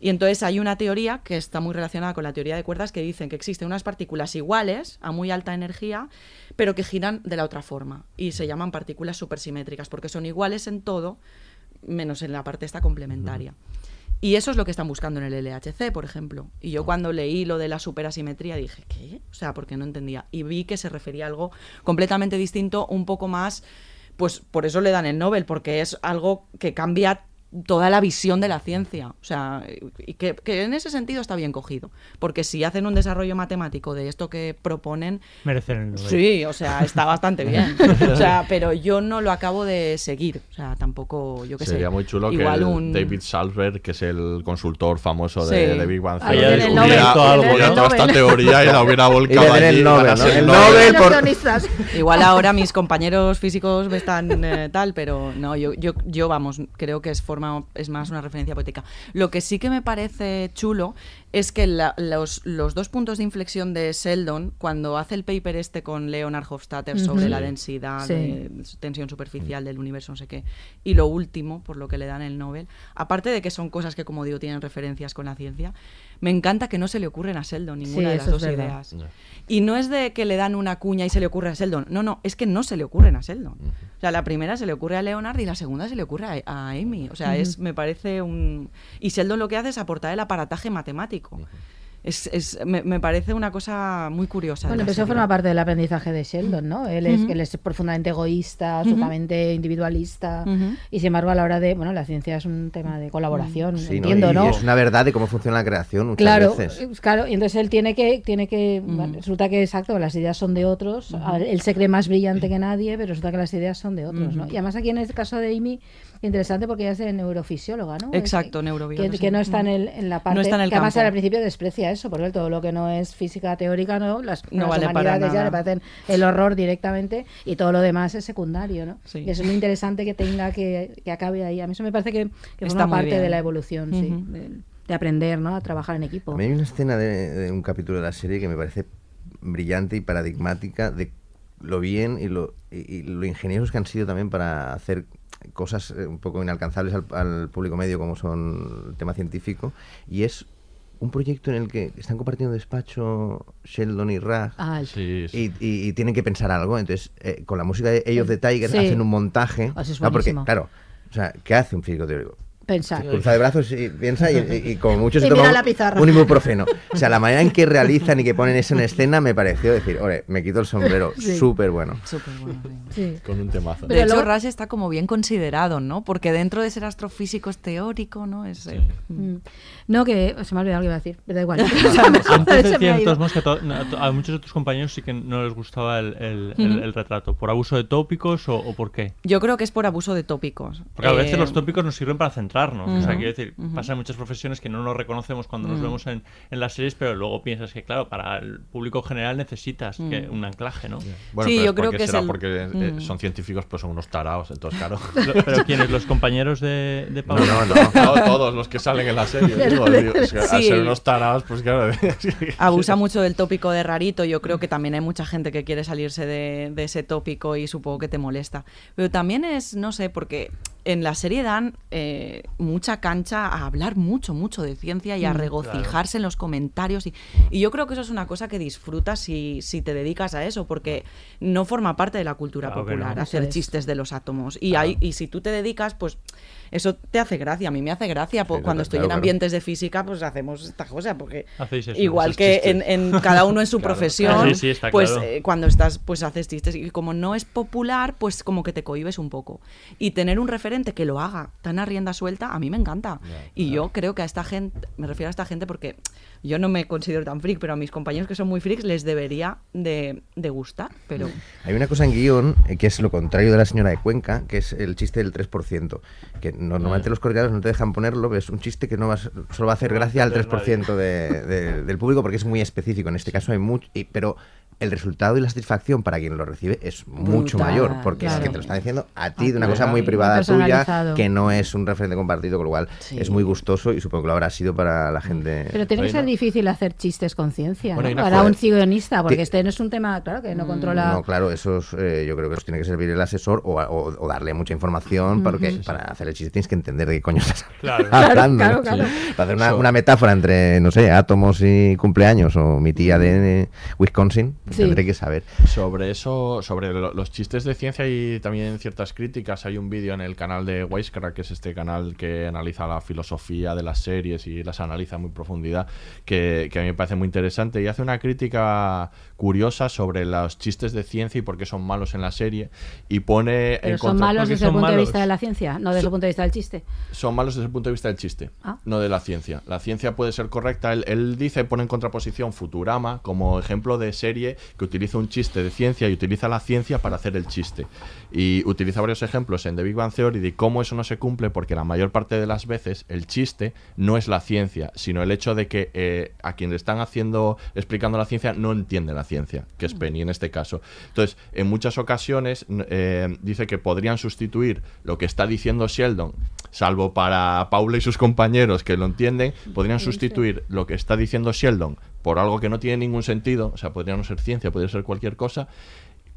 y entonces hay una teoría que está muy relacionada con la teoría de cuerdas que dicen que existen unas partículas iguales, a muy alta energía, pero que giran de la otra forma, y se llaman partículas supersimétricas, porque son iguales en todo, menos en la parte esta complementaria. Y eso es lo que están buscando en el LHC, por ejemplo. Y yo cuando leí lo de la superasimetría dije, ¿qué? O sea, porque no entendía. Y vi que se refería a algo completamente distinto, un poco más, pues por eso le dan el Nobel, porque es algo que cambia toda la visión de la ciencia. O sea, y que, que en ese sentido está bien cogido. Porque si hacen un desarrollo matemático de esto que proponen, Merecen el Nobel. Sí, o sea, está bastante (laughs) bien. O sea, pero yo no lo acabo de seguir. O sea, tampoco, yo qué sé. Sería muy chulo igual que un... David Salzberg, que es el consultor famoso de, Sí. de Big Bang Theory, hubiera, Nobel, hubiera el toda esta teoría y la hubiera volcado allí. el Nobel, ¿no? el El Nobel. Nobel Los por- guionistas. Igual ahora mis compañeros físicos me están eh, tal, pero no, yo, yo, yo vamos, creo que es forma, es más una referencia poética. Lo que sí que me parece chulo es que la- los, los dos puntos de inflexión de Sheldon, cuando hace el paper este con Leonard Hofstadter sobre la densidad, Sí. de tensión superficial del universo, no sé qué, y lo último, por lo que le dan el Nobel, aparte de que son cosas que, como digo, tienen referencias con la ciencia, me encanta que no se le ocurren a Sheldon ninguna Sí, de las dos ideas. Y no es de que le dan una cuña y se le ocurre a Sheldon. No, no, es que no se le ocurren a Sheldon. O sea, la primera se le ocurre a Leonard y la segunda se le ocurre a, a Amy. O sea, es, me parece un... Y Sheldon lo que hace es aportar el aparataje matemático. Es, es- me, me parece una cosa muy curiosa. Bueno, pero eso forma parte del aprendizaje de Sheldon, ¿no? Él es, Ujú. él es profundamente egoísta, absolutamente individualista, y sin embargo a la hora de, bueno, la ciencia es un tema de colaboración, Sí, entiendo, y, ¿no? y es una verdad de cómo funciona la creación muchas Claro, veces. eh, claro, y entonces él tiene que, tiene que, bueno, resulta que exacto, las ideas son de otros, él se cree más brillante que nadie, pero resulta que las ideas son de otros, ¿no? Y además aquí en el caso de Amy, interesante porque ella es de neurofisióloga, ¿no? Exacto, neurobióloga, Que, sí. que no está en, el, en la parte, No está en el que además campo. al principio desprecia eso, porque todo lo que no es física teórica, ¿no? Las, No las vale humanidades ya le parecen el horror directamente y todo lo demás es secundario, ¿no? Sí. Y eso es muy interesante que tenga que, que acabe ahí. A mí eso me parece que, que forma parte bien. de la evolución, sí, Ujú. de, de aprender, ¿no? A trabajar en equipo. A mí hay una escena de, de un capítulo de la serie que me parece brillante y paradigmática de lo bien y lo, y, y lo ingeniosos que han sido también para hacer cosas eh, un poco inalcanzables al, al público medio como son el tema científico y es un proyecto en el que están compartiendo despacho Sheldon y Raj Ah, el- Sí, sí. y, y- y tienen que pensar algo. Entonces, eh, con la música de Ellos de Tiger Sí. hacen un montaje. Es No, porque, claro, o sea, ¿qué hace un físico teórico? Pensar. Cruza de brazos y piensa y, y- y como mucho (laughs) se Y toma mira un- la pizarra. un ibuprofeno. (laughs) O sea, la manera en que realizan y que ponen eso en escena me pareció decir, oye, me quito el sombrero, Sí. súper bueno. Súper bueno, Sí. Con un temazo. De hecho, Rush está como bien considerado, ¿no? Porque dentro de ser astrofísico es teórico, ¿no? Es, eh, Mm. No, que se me ha olvidado lo que iba a decir, pero da igual. Antes todos modos que a, muchos de tus compañeros sí que no les gustaba el, retrato. ¿Por abuso de tópicos o, o por qué? Yo creo que es por abuso de tópicos. Porque a veces Eh, los tópicos nos sirven para centrarnos. O sea, quiero decir, pasa en muchas profesiones que no nos reconocemos cuando nos Mm. vemos en, en las series, pero luego piensas que, claro, para el público general necesitas Mm. que- un anclaje, ¿no? Bueno, Sí, pero yo es creo porque que es será el- porque eh, Mm. son científicos, pues son unos taraos, entonces claro. (laughs) ¿Pero quiénes? ¿Los (laughs) compañeros de, de No, Pablo? no, no, no, todos los que salen en la serie. (laughs) digo, Al ser unos taraos, pues claro. (laughs) Abusa mucho del tópico de rarito. Yo creo que también hay mucha gente que quiere salirse de, de ese tópico y supongo que te molesta. Pero también es, no sé, porque en la serie dan eh, mucha cancha a hablar mucho, mucho de ciencia y a Mm, regocijarse en los comentarios. Y, y yo creo que eso es una cosa que disfrutas si, si te dedicas a eso, porque no forma parte de la cultura Claro popular no. hacer es. chistes de los átomos. Y, hay, y si tú te dedicas, pues eso te hace gracia. A mí me hace gracia. Sí, cuando estoy claro, en claro. ambientes de física, pues hacemos esta cosa, porque eso, igual que en, en cada uno en su (laughs) Claro. profesión, Sí, sí, está pues claro. eh, cuando estás, pues haces chistes y como no es popular, pues como que te cohibes un poco. Y tener un referente que lo haga tan a rienda suelta, a mí me encanta. y yo creo que a esta gente, me refiero a esta gente porque yo no me considero tan freak, pero a mis compañeros que son muy freaks les debería de, de gustar, pero... Hay una cosa en guion eh, que es lo contrario de la señora de Cuenca, que es el chiste del 3%. Que normalmente los coordinadores no te dejan ponerlo, pero es un chiste que no vas, solo va a hacer gracia al entender 3% de- de- del público porque es muy específico. En este caso hay mucho, y- pero el resultado y la satisfacción para quien lo recibe es mucho Brutal, mayor, porque es que te lo están diciendo a ti de una cosa muy privada tuya, que no es un referente compartido, con lo cual Sí. es muy gustoso y supongo que lo habrá sido para la gente. Pero tiene que ser difícil hacer chistes con ciencia, para un guionista, porque este no es un tema, claro, que no controla... No, claro, eso es, eh, yo creo que tiene que servir el asesor o, o- o darle mucha información, para hacer el chiste tienes que entender de qué coño estás (laughs) Claro. hablando. Claro, ¿no? claro, claro. Para hacer una, una metáfora entre, no sé, átomos y cumpleaños o mi tía de eh, Wisconsin, Sí. tendré que saber. Sobre eso, sobre lo- los chistes de ciencia y también ciertas críticas, hay un vídeo en el canal de Wisecrack, que es este canal que analiza la filosofía de las series y las analiza en muy profundidad, que, que a mí me parece muy interesante y hace una crítica curiosa sobre los chistes de ciencia y por qué son malos en la serie y pone Pero en son contra- malos desde el punto de vista de la ciencia, no desde el punto de vista del chiste. Son malos desde el punto de vista del chiste, Ah. no de la ciencia. La ciencia puede ser correcta. Él, él dice, pone en contraposición Futurama como ejemplo de serie que utiliza un chiste de ciencia y utiliza la ciencia para hacer el chiste. Y utiliza varios ejemplos en The Big Bang Theory de cómo eso no se cumple porque la mayor parte de las veces el chiste no es la ciencia, sino el hecho de que eh, a quien le están haciendo, explicando la ciencia, no entiende la ciencia, que es Penny en este caso. Entonces, en muchas ocasiones eh, dice que podrían sustituir lo que está diciendo Sheldon, salvo para Paula y sus compañeros que lo entienden, podrían sustituir lo que está diciendo Sheldon por algo que no tiene ningún sentido, o sea, podría no ser ciencia, podría ser cualquier cosa,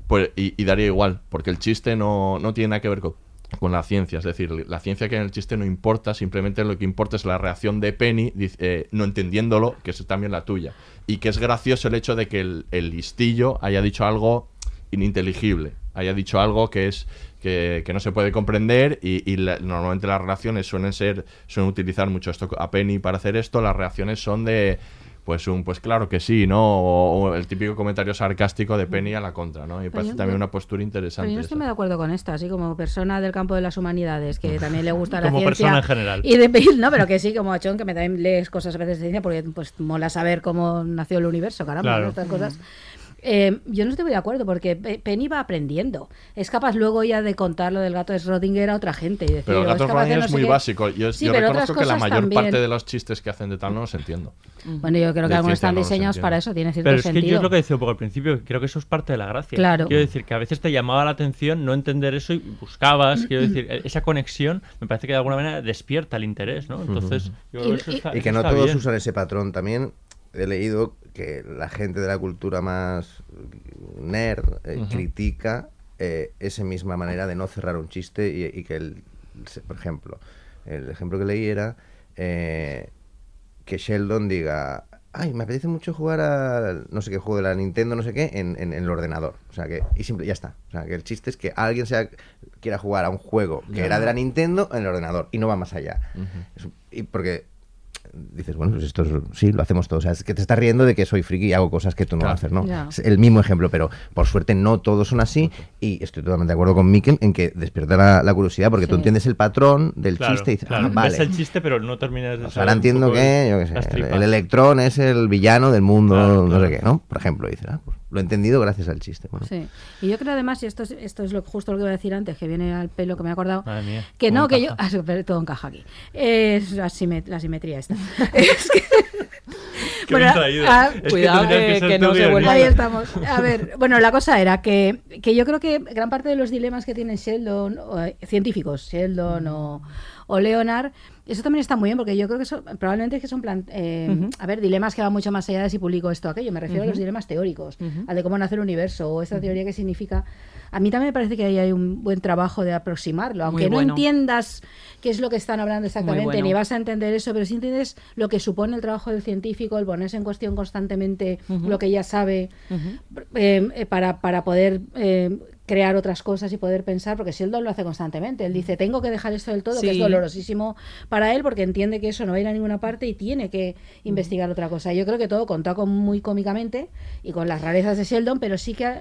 pues, y, y daría igual, porque el chiste no, no tiene nada que ver con, con la ciencia. Es decir, la ciencia que en el chiste no importa, simplemente lo que importa es la reacción de Penny eh, no entendiéndolo, que es también la tuya. Y que es gracioso el hecho de que el, el listillo haya dicho algo ininteligible, haya dicho algo que es que, que no se puede comprender y, y la- normalmente las reacciones suelen ser, suelen utilizar mucho esto a Penny para hacer esto, las reacciones son de pues un pues claro que sí, ¿no? O, o el típico comentario sarcástico de Penny a la contra, ¿no? Y me Pero parece yo- también una postura Pero interesante. yo no esa. estoy muy de acuerdo con esto, así como persona del campo de las humanidades, que (laughs) también le gusta la Como ciencia. persona en general. Y de, no, pero que sí, como Achón, que me también lees cosas a veces de ciencia, porque pues mola saber cómo nació el universo, caramba, Claro. ¿no? estas cosas. Eh, yo no estoy muy de acuerdo porque Pe- Penny va aprendiendo. Es capaz luego ya de contar lo del gato de Schrödinger a otra gente. Y decir, Pero el "Oh, gato de Schrödinger no es muy qué". básico. Yo, Sí, yo pero reconozco otras que la cosas mayor también. parte de los chistes que hacen de tal no los entiendo. Bueno, yo creo que De algunos están no diseñados para eso, tiene cierto Pero es que yo sentido. es lo que decía un poco al principio, creo que eso es parte de la gracia. Claro. Quiero decir que a veces te llamaba la atención no entender eso y buscabas, quiero decir, (clears throat) esa conexión me parece que de alguna manera despierta el interés, ¿no? Entonces, yo creo que eso está, y que no todos bien. usan ese patrón. También he leído que la gente de la cultura más nerd eh, critica eh, esa misma manera de no cerrar un chiste y, y que, el, por ejemplo, el ejemplo que leí era eh, que Sheldon diga, ay, me apetece mucho jugar a no sé qué juego de la Nintendo, no sé qué, en, en- en el ordenador. O sea, que, y simple, ya está. O sea, que el chiste es que alguien sea, quiera jugar a un juego que era de la Nintendo en el ordenador y no va más allá. Y porque dices, bueno, pues esto es- sí, lo hacemos todos. O sea, es que te estás riendo de que soy friki y hago cosas que tú no Claro. haces, ¿no? Ya. Es el mismo ejemplo, pero por suerte no todos son así y estoy totalmente de acuerdo con Mikel en que despierta la, la curiosidad porque tú entiendes el patrón del Claro, chiste y dices, claro. ah, vale. Ves el chiste, pero no terminas de O sea, saber ahora entiendo que, el- yo qué sé, el, el electrón es el villano del mundo, no sé qué, ¿no? Por ejemplo, dices, ah, pues lo he entendido gracias al chiste. Bueno. Sí. Y yo creo además, y esto es, esto es lo, justo lo que iba a decir antes, que viene al pelo que me he acordado, Madre mía, que no, que yo... (laughs) Ah, todo encaja aquí. Es la, simet- la simetría esta. (laughs) es que... (laughs) Traído. ah, Es cuidado tendrías que- no se vuelva Ahí estamos. A ver, bueno, la cosa era que, que yo creo que gran parte de los dilemas que tiene Sheldon, o, eh, científicos, Sheldon o, o Leonard, eso también está muy bien, porque yo creo que probablemente es que son, plan- eh, a ver, dilemas que van mucho más allá de si publico esto o aquello. Me refiero a los dilemas teóricos, Ujú. al de cómo nace el universo, o esta teoría que significa... A mí también me parece que ahí hay un buen trabajo de aproximarlo, aunque no entiendas qué es lo que están hablando exactamente, bueno. ni vas a entender eso, pero sí entiendes lo que supone el trabajo del científico, el ponerse en cuestión constantemente lo que ya sabe, eh, eh, para, para poder eh, crear otras cosas y poder pensar, porque Sheldon lo hace constantemente. Él dice, tengo que dejar esto del todo, que es Sí. dolorosísimo para él, porque entiende que eso no va a ir a ninguna parte y tiene que investigar otra cosa. Yo creo que todo contado con muy cómicamente y con las rarezas de Sheldon, pero sí que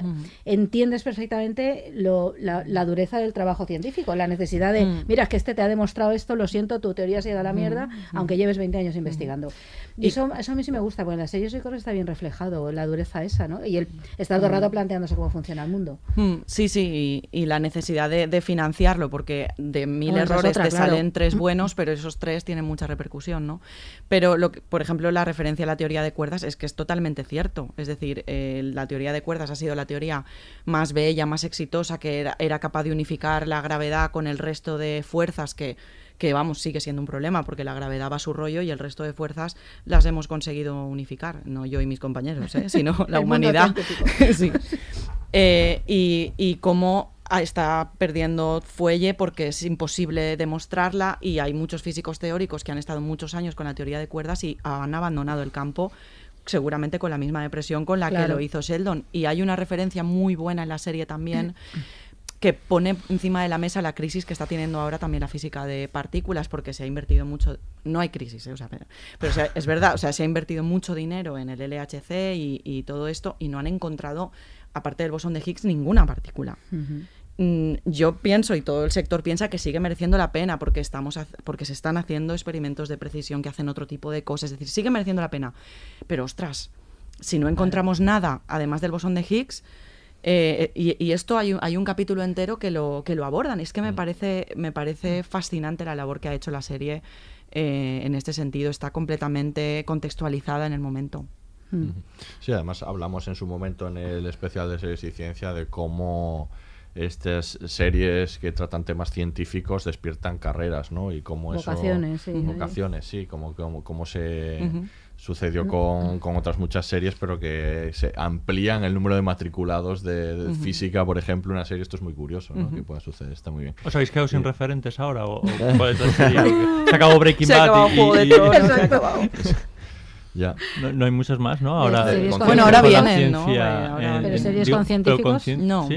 entiendes perfectamente lo- la, la dureza del trabajo científico, la necesidad de, Mm. mira, es que este te ha demostrado esto, lo siento, tu teoría se ha ido a la mierda, aunque lleves 20 años investigando. Y, Y- eso, eso a mí sí me gusta, porque en la serie yo creo que está bien reflejado, la dureza esa, ¿no? Y el estar todo el rato planteándose cómo funciona el mundo. Mm, Sí, sí, y, y la necesidad de, de financiarlo, porque de mil Bueno, errores otra, te claro. salen tres buenos, pero esos tres tienen mucha repercusión, ¿no? Pero, lo que- por ejemplo, la referencia a la teoría de cuerdas es que es totalmente cierto. Es decir, eh, la teoría de cuerdas ha sido la teoría más bella, más exitosa, que era, era capaz de unificar la gravedad con el resto de fuerzas que que vamos, sigue siendo un problema porque la gravedad va a su rollo y el resto de fuerzas las hemos conseguido unificar, no yo y mis compañeros, ¿eh? sino (laughs) la humanidad. (laughs) Sí. Eh, y, y cómo ah, está perdiendo fuelle porque es imposible demostrarla y hay muchos físicos teóricos que han estado muchos años con la teoría de cuerdas y han abandonado el campo seguramente con la misma depresión con la que lo hizo Sheldon. Y hay una referencia muy buena en la serie también que pone encima de la mesa la crisis que está teniendo ahora también la física de partículas, porque se ha invertido mucho, no hay crisis, ¿eh? O sea, pero, pero, o sea, es verdad, o sea, se ha invertido mucho dinero en el LHC y, y todo esto y no han encontrado, aparte del bosón de Higgs, ninguna partícula. Mm, Yo pienso y todo el sector piensa que sigue mereciendo la pena porque estamos porque se están haciendo experimentos de precisión que hacen otro tipo de cosas, es decir, sigue mereciendo la pena. Pero ostras, si no encontramos nada además del bosón de Higgs, eh, y, y esto hay un, hay un capítulo entero que lo, que lo abordan. Es que me parece, me parece fascinante la labor que ha hecho la serie eh, en este sentido. Está completamente contextualizada en el momento. Sí, además hablamos en su momento en el especial de series y ciencia de cómo estas series que tratan temas científicos despiertan carreras, ¿no? Y cómo eso... Vocaciones, sí. Vocaciones, sí, como, como, como se sucedió con, con otras muchas series, pero que se amplían el número de matriculados de, física, por ejemplo, una serie. Esto es muy curioso, ¿no? Que pueda suceder, está muy bien. ¿Os habéis quedado sin Sí. referentes ahora? ¿O? (laughs) (laughs) Se acabó Breaking Bad y, de y- (laughs) Ya. No, no hay muchas más, ¿no? Ahora, con Bueno, ahora vienen, ¿no? Eh, Pero series con científicos, cien- No.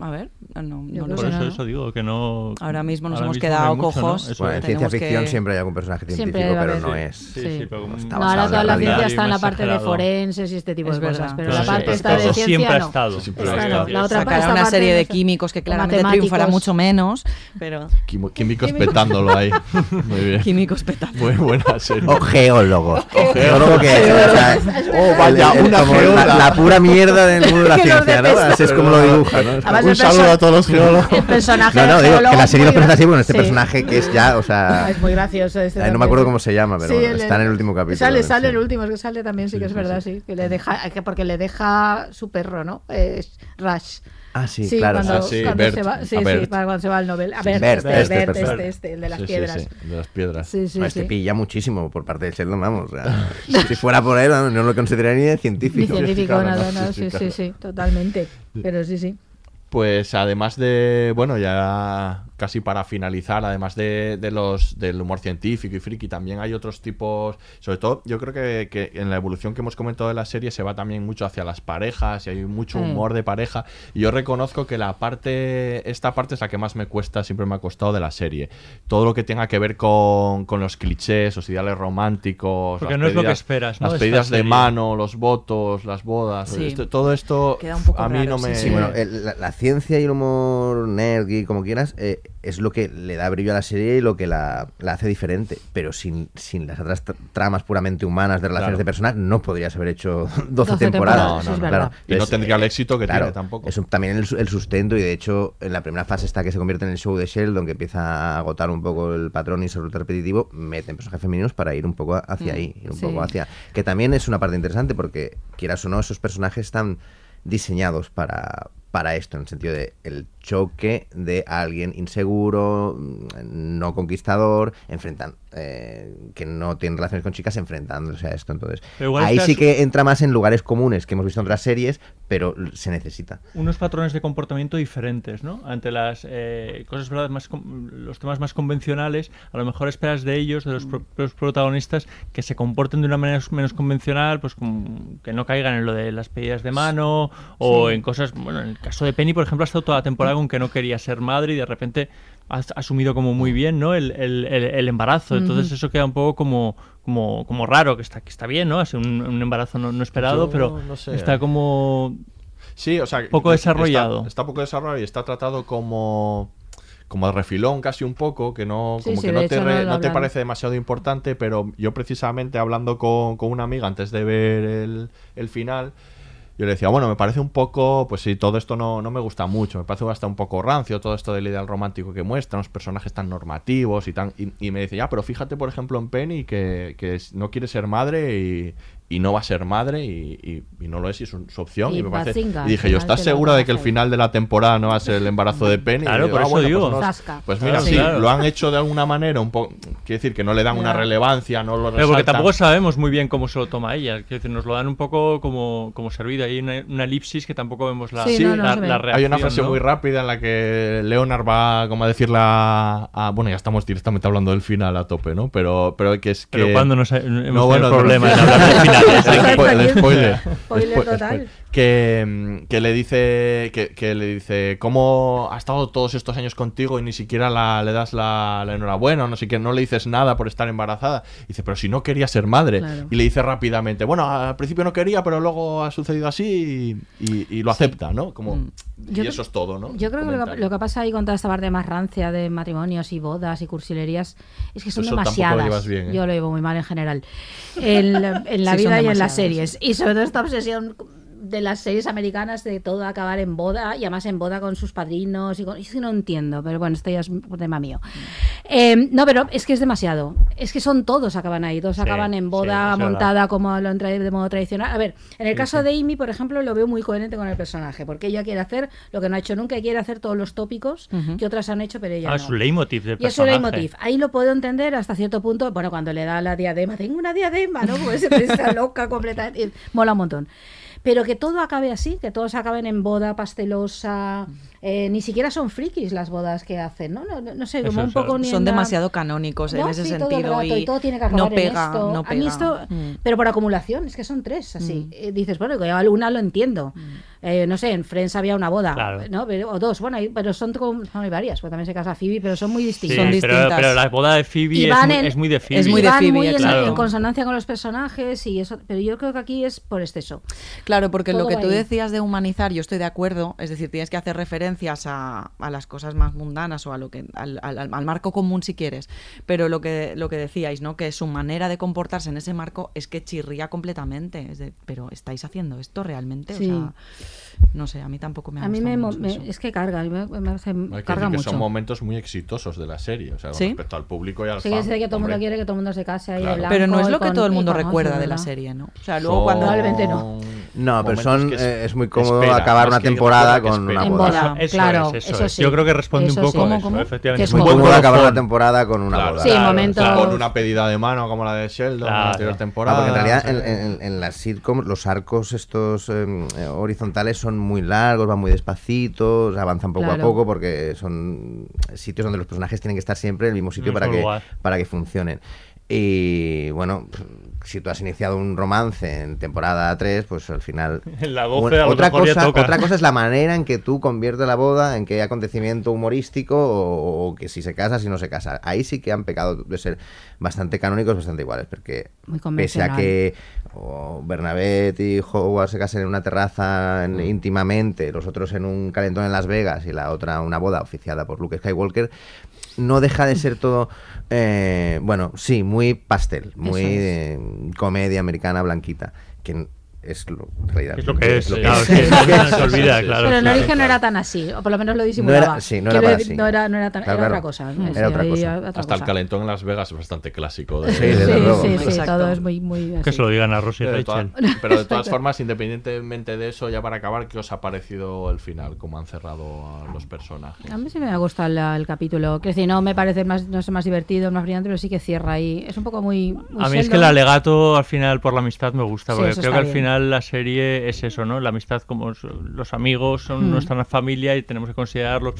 A ver, no, no, Por eso, digo, que no... Ahora mismo nos ahora hemos mismo no hay quedado cojos. Eso Bueno, en es. ciencia tenemos ficción que- siempre hay algún personaje Siempre científico, va a pero haber, no sí. es. Sí, Sí. sí, pero como- está No, ahora toda la ciencia está en la parte de exagerado. forenses y este tipo Es de verdad. cosas, pero Claro, la parte sí, esta pero de eso ciencia siempre ha no. estado. Siempre Esta ha no. estado. La otra Sacará esta una parte serie de químicos que claramente triunfará mucho menos, pero (laughs) Quimo- Químicos petándolo ahí. (laughs) Muy bien. químicos. Muy buena serie. O geólogos. (laughs) O geólogo que es, o sea, Oh, vaya, el- el- una como la, geóloga. la pura mierda del mundo de la Que ciencia, ¿no? detesta. Así es como lo dibuja, ¿no? Además, Un saludo a todos los geólogos. El personaje No, no, digo que la es serie lo presenta así, bueno, este Sí. personaje que es ya, o sea... (laughs) Es muy gracioso este Ay, no me acuerdo sí. cómo se llama, pero Sí, bueno, está en el último capítulo. Sale, sí. sale en el último, es que sale también, sí, que es verdad, sí. Que le deja, que porque le deja su perro, ¿no? Es Rush. Ah, sí, claro. Cuando, Ah, sí, cuando Bert. se va, sí, sí, cuando se va al Nobel. A Sí, ver, Bert, este, este Bert, este, este, el de las Sí, sí, piedras. sí, de las piedras. Sí, sí, No, este sí. pilla muchísimo por parte de Sheldon, vamos. o sea, (laughs) si fuera por él, no lo consideraría ni de Ni científico. científico, (laughs) claro, nada, no, nada, sí, sí, sí, sí, claro. sí, totalmente. Pero sí, sí. Pues además de, bueno, ya casi para finalizar, además de, de los del humor científico y friki, también hay otros tipos, sobre todo yo creo que, que en la evolución que hemos comentado de la serie se va también mucho hacia las parejas y hay mucho Mm. humor de pareja. Y yo reconozco que la parte, esta parte es la que más me cuesta, siempre me ha costado de la serie. Todo lo que tenga que ver con, con los clichés, los ideales románticos, Porque las no es lo que pedidas- esperas, ¿no? las pedidas de mano, los votos, las bodas, Sí. esto- todo esto Queda un poco a mí raro, no sí, me... Sí, bueno, el- la, la ciencia y el humor nerd y como quieras eh, es lo que le da brillo a la serie y lo que la, la hace diferente. Pero sin, sin las otras tra- tramas puramente humanas de relaciones Claro. de personas no podrías haber hecho (laughs) 12, 12 temporadas. temporadas, sí, es verdad. Y no tendría el éxito que tiene tampoco. Es un- también el, el sustento y de hecho en la primera fase está que se convierte en el show de Sheldon que empieza a agotar un poco el patrón y se resulta repetitivo, meten personajes femeninos para ir un poco hacia Mm, ahí, ir un sí. poco hacia... Que también es una parte interesante porque quieras o no, esos personajes están diseñados para, para esto, en el sentido de el choque de alguien inseguro, mm, no conquistador, enfrentan, eh, que no tiene relaciones con chicas, enfrentándose a esto. Entonces, ahí estás- sí que entra más en lugares comunes que hemos visto en otras series, pero se necesita. unos patrones de comportamiento diferentes, ¿no? Ante las eh, cosas, ¿verdad? Más los temas más convencionales, a lo mejor esperas de ellos, de los propios protagonistas, que se comporten de una manera menos convencional, pues como que no caigan en lo de las pedidas de mano o Sí. en cosas, bueno, en el caso de Penny, por ejemplo, ha estado toda la temporada con que no quería ser madre y de repente ha as- asumido como muy bien, ¿no? El, el- el- el embarazo. Entonces eso queda un poco como, como, como raro, que está, que está bien, ¿no? Ha sido un, un embarazo no, no esperado, Yo pero no sé. está como... Sí, o sea, Poco desarrollado. Está, poco desarrollado y está tratado como como de refilón casi un poco, que no, Sí, como sí, que no te, no re- lo no te parece demasiado importante, pero yo precisamente hablando con, con una amiga antes de ver el, el final, yo le decía, bueno, me parece un poco, pues sí, todo esto no, no me gusta mucho, me parece hasta un poco rancio, todo esto del ideal romántico que muestran, los personajes tan normativos y tan... Y, me dice, ya, pero fíjate, por ejemplo, en Penny, que, que no quiere ser madre y, y no va a ser madre y, y- y no lo es y es un- su opción. Y Y, me parece- dije, yo, ¿estás segura de que el final de la temporada no va a ser el embarazo de (laughs) Penny? Claro, Y digo, por "Ah, eso bueno, digo". Pues, no- pues mira, Claro, sí, claro. lo han hecho de alguna manera un poco... Quiere decir que no le dan una relevancia, no lo Pero porque resaltan. tampoco sabemos muy bien cómo se lo toma ella. Quiero decir, nos lo dan un poco como, como servido. Hay una, una elipsis que tampoco vemos la, Sí, la, la reacción. hay una frase ¿no? muy rápida en la que Leonard va como a decirle a, a- bueno ya estamos directamente hablando del final a tope no pero pero que es que Pero ¿cuándo nos ha- hemos tenido bueno, problema en hablar del (laughs) final? (laughs) spoiler Spoiler Spo- total. spoiler. que, mm, que le dice que, que le dice cómo ha estado todos estos años contigo y ni siquiera la- le das la, la enhorabuena no sé qué no le dices nada por estar embarazada dice pero si no quería ser madre Claro. y le dice rápidamente bueno al principio no quería pero luego ha sucedido así y, y- y lo acepta no como Mm. Y eso es todo no Yo creo que lo, que Comentario. lo que pasa ahí con toda esta parte más rancia de matrimonios y bodas y cursilerías es que son Eso tampoco lo demasiadas. bien, ¿eh? Yo lo llevo muy mal en general. En, la- en la Sí, son vida y en las series. Y sobre todo esta obsesión de las series americanas de todo acabar en boda y además en boda con sus padrinos y con, es que no entiendo pero bueno esto ya es un tema mío Eh, no pero es que es demasiado es que son todos acaban ahí todos Sí, acaban en boda montada como lo han traído de modo tradicional a ver en el caso de Amy por ejemplo lo veo muy coherente con el personaje porque ella quiere hacer lo que no ha hecho nunca y quiere hacer todos los tópicos que otras han hecho pero ella Ah, no es un leitmotiv del y es personaje. leitmotiv. Ahí lo puedo entender hasta cierto punto. Bueno, cuando le da la diadema, tengo una diadema, ¿no? Pues (laughs) está loca completamente. Mola un montón. Pero que todo acabe así, que todos acaben en boda pastelosa. eh, ni siquiera son frikis las bodas que hacen, ¿no? No, no, no sé, como un poco ni Son la- demasiado canónicos en ese sí, todo sentido rato, y, y todo tiene que acabar no en pega, esto. no A mí pega. esto, Mm. pero por acumulación, es que son tres así. Eh, dices, bueno, que alguna lo entiendo. Eh, no sé, en Friends había una boda, Claro. ¿no? Pero- o dos, bueno, hay- pero son como, no, hay varias, porque también se casa Phoebe, pero son muy Sí, distintas. pero, pero la boda de Phoebe es muy, en- es muy de Phoebe. Es muy de van Phoebe, muy en, claro. en consonancia con los personajes y eso, pero yo creo que aquí es por exceso. Claro, porque Todo lo que tú ahí. decías de humanizar, yo estoy de acuerdo, es decir, tienes que hacer referencias a, a las cosas más mundanas o a lo que al, al- al- al marco común si quieres, pero lo que lo que decíais, ¿no? Que su manera de comportarse en ese marco es que chirría completamente, es de, pero estáis haciendo esto realmente, Sí. o sea, no sé, a mí tampoco me ha A mí gustado me, mo- mucho me- eso. es que carga, me, me hace, que carga que mucho. son momentos muy exitosos de la serie, o sea, con ¿Sí? respecto al público y al Sí, fan. que sé que todo el mundo quiere que todo el mundo se case ahí Claro. blanco Pero no es lo que con- todo el mundo recuerda de la serie, ¿no? O sea, luego cuando Probablemente no. No, pero son, es- eh, es muy cómodo espera, acabar una temporada con una boda. boda, Eso claro, es, eso eso es. sí. Yo creo que responde Eso un poco sí. a ¿Cómo, eso, cómo? efectivamente. Es muy cómodo acabar una temporada con una Claro, boda. Sí, claro, momentos- con una pedida de mano como la de Sheldon en la anterior Ah, temporada. porque en realidad en, en- en las sitcoms los arcos estos horizontales son muy largos, van muy despacitos, avanzan poco Claro. a poco porque son sitios donde los personajes tienen que estar siempre en el mismo sitio para que, para que funcionen. Y bueno, si tú has iniciado un romance en temporada 3, pues al final... (laughs) La 12 Bueno, a lo otra, mejor ya cosa, toca. otra cosa es la manera en que tú conviertes la boda, en qué acontecimiento humorístico o, o que si se casa, si no se casa. Ahí sí que han pecado de ser bastante canónicos, bastante iguales, porque Muy pese a que o Bernabé y Howard se casen en una terraza en- íntimamente, los otros en un calentón en Las Vegas y la otra una boda oficiada por Luke Skywalker, no deja de ser todo, eh, bueno, sí, muy pastel, muy comedia americana blanquita, que es lo, en realidad, Es lo que es, no se olvida, claro. Pero en claro, origen no era tan así, o por lo menos lo No disimulaba. era, sí, no era para decir, así. no era, no era tan, Claro, era claro. otra cosa. Sí, Era otra ahí cosa. otra Hasta el calentón en Las Vegas es bastante clásico. De, Sí, desde Sí, sí, todo es muy, muy Que se lo digan a Rosie y Pero de, todas, Rachel. pero de todas (laughs) formas, independientemente de eso, ya para acabar, ¿qué os ha parecido el final? ¿Cómo han cerrado a los personajes? A mí sí me ha gustado la- el capítulo. Que decir, no me parece más, no sé, más divertido, más brillante, pero sí que cierra ahí. Es un poco muy. muy A mí es que el alegato al final por la amistad me gusta, porque creo que al bien. Final la serie es eso, ¿no? La amistad como los amigos son Hmm. nuestra familia y tenemos que considerarlos.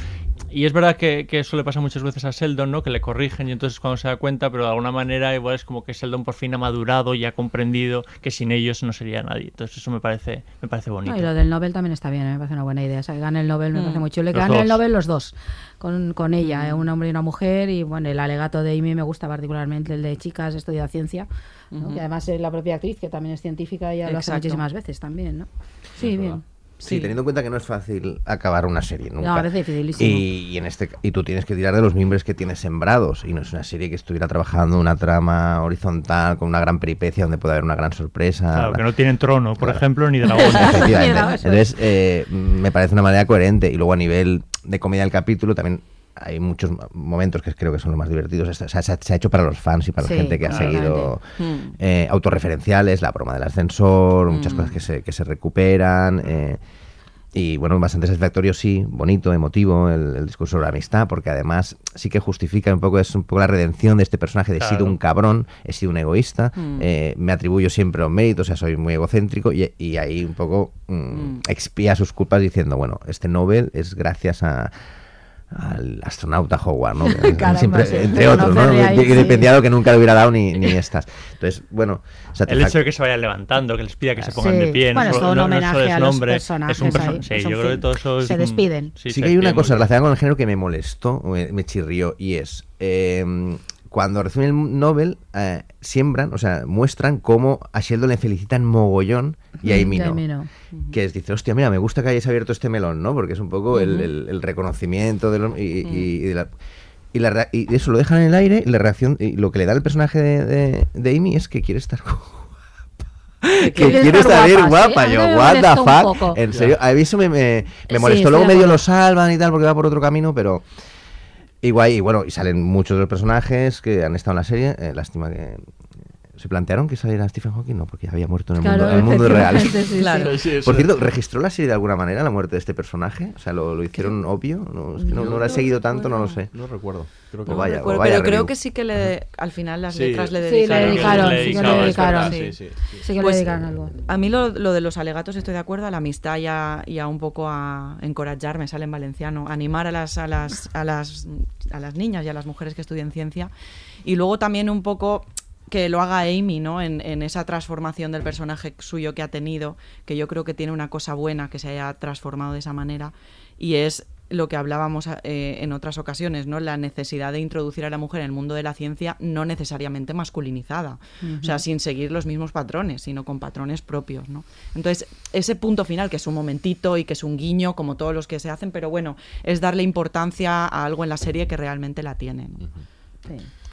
Y es verdad que, que eso le pasa muchas veces a Sheldon, ¿no? Que le corrigen y entonces cuando se da cuenta, pero de alguna manera igual es como que Sheldon por fin ha madurado y ha comprendido que sin ellos no sería nadie. Entonces eso me parece, me parece bonito. No, y lo del Nobel también está bien, ¿eh? me parece una buena idea. O sea, que gane el Nobel me Mm. parece muy chulo. Y que Los gane el dos. Nobel los dos, con, con ella, ¿eh? un hombre y una mujer. Y bueno, el alegato de Amy me gusta particularmente, el de chicas, estudia ciencia. ¿No? Que además es la propia actriz, que también es científica, y ya lo hace muchísimas veces también, ¿no? Sí, bien. Sí, teniendo en cuenta que no es fácil acabar una serie nunca. No, a veces dificilísimo. Y, y en este y tú tienes que tirar de los mimbres que tienes sembrados y no es una serie que estuviera trabajando una trama horizontal con una gran peripecia donde puede haber una gran sorpresa. Claro, La- que no tienen trono, por Claro. ejemplo, ni dragones. (laughs) Efectivamente. Entonces, eh, me parece una manera coherente. Y luego a nivel de comedia del capítulo también hay muchos momentos que creo que son los más divertidos. O sea, se, ha- se ha hecho para los fans y para Sí, la gente que ha seguido Mm. eh, autorreferenciales, la broma del ascensor, muchas Mm. cosas que se, que se recuperan. eh, y bueno, bastante satisfactorio, sí, bonito, emotivo, el, el discurso sobre la amistad, porque además sí que justifica un poco, es un poco la redención de este personaje de he sido un cabrón, he sido un egoísta, Mm. eh, me atribuyo siempre los méritos, o sea, soy muy egocéntrico y, y ahí un poco mm, Mm. expía sus culpas diciendo, bueno, este Nobel es gracias a al astronauta Howard, ¿no? (laughs) Que Caramba, Siempre- sí. entre otros, ¿no? Ahí, Que- sí. lo nunca le hubiera dado ni, ni (laughs) estas. Entonces, bueno, El hecho de que se vayan levantando, que les pida que se pongan Sí. de pie, Bueno, no es todo un no- no homenaje es a los nombre, personajes es un perso- ahí, Sí, es un yo creo que fin. todo eso es Se un- despiden. Sí, Sí se que hay una cosa relacionada con el género que me molestó, me, me chirrió, y es eh, cuando reciben el Nobel, eh, siembran, o sea, muestran cómo a Sheldon le felicitan mogollón y a Amy no. Que es, dice, hostia, mira, me gusta que hayas abierto este melón, ¿no? Porque es un poco el, Ujú. el- el reconocimiento de lo- y, y- y de la- y la rea- y eso lo dejan en el aire y la reacción y lo que le da el personaje de, de- de Amy es que quiere estar (laughs) que quiere quiere estar estar bien guapa, sí. Yo, what the fuck. En serio, a mí eso me, me, me Sí, molestó. Luego medio lo salvan y tal porque va por otro camino, pero igual, y bueno, y salen muchos de los personajes que han estado en la serie. eh, lástima que se plantearon que saliera Stephen Hawking, no, porque ya había muerto en el Claro, mundo, en el mundo real. sí. (laughs) Claro. Sí, Por cierto, ¿registró la serie de alguna manera la muerte de este personaje? O sea, ¿lo, lo hicieron obvio? No, es que no, no lo he seguido tanto, no lo sé. No recuerdo. Creo que O no. vaya, Recuerdo, o vaya pero creo que sí que le, al final las Sí. letras le Sí, le dedicaron. sí que le dedicaron, Sí. que Pues, le dedicaron algo. A mí lo, lo de los alegatos estoy de acuerdo, a la amistad y a, y a un poco a encorajar, me sale en valenciano, animar a las, a, las, a, las, a las niñas y a las mujeres que estudian ciencia. Y luego también un poco que lo haga Amy, ¿no? En, en esa transformación del personaje suyo que ha tenido, que yo creo que tiene una cosa buena que se haya transformado de esa manera, y es lo que hablábamos eh, en otras ocasiones, ¿no? La necesidad de introducir a la mujer en el mundo de la ciencia no necesariamente masculinizada, o sea, sin seguir los mismos patrones, sino con patrones propios, ¿no? Entonces, ese punto final, que es un momentito y que es un guiño, como todos los que se hacen, pero bueno, es darle importancia a algo en la serie que realmente la tiene, ¿no?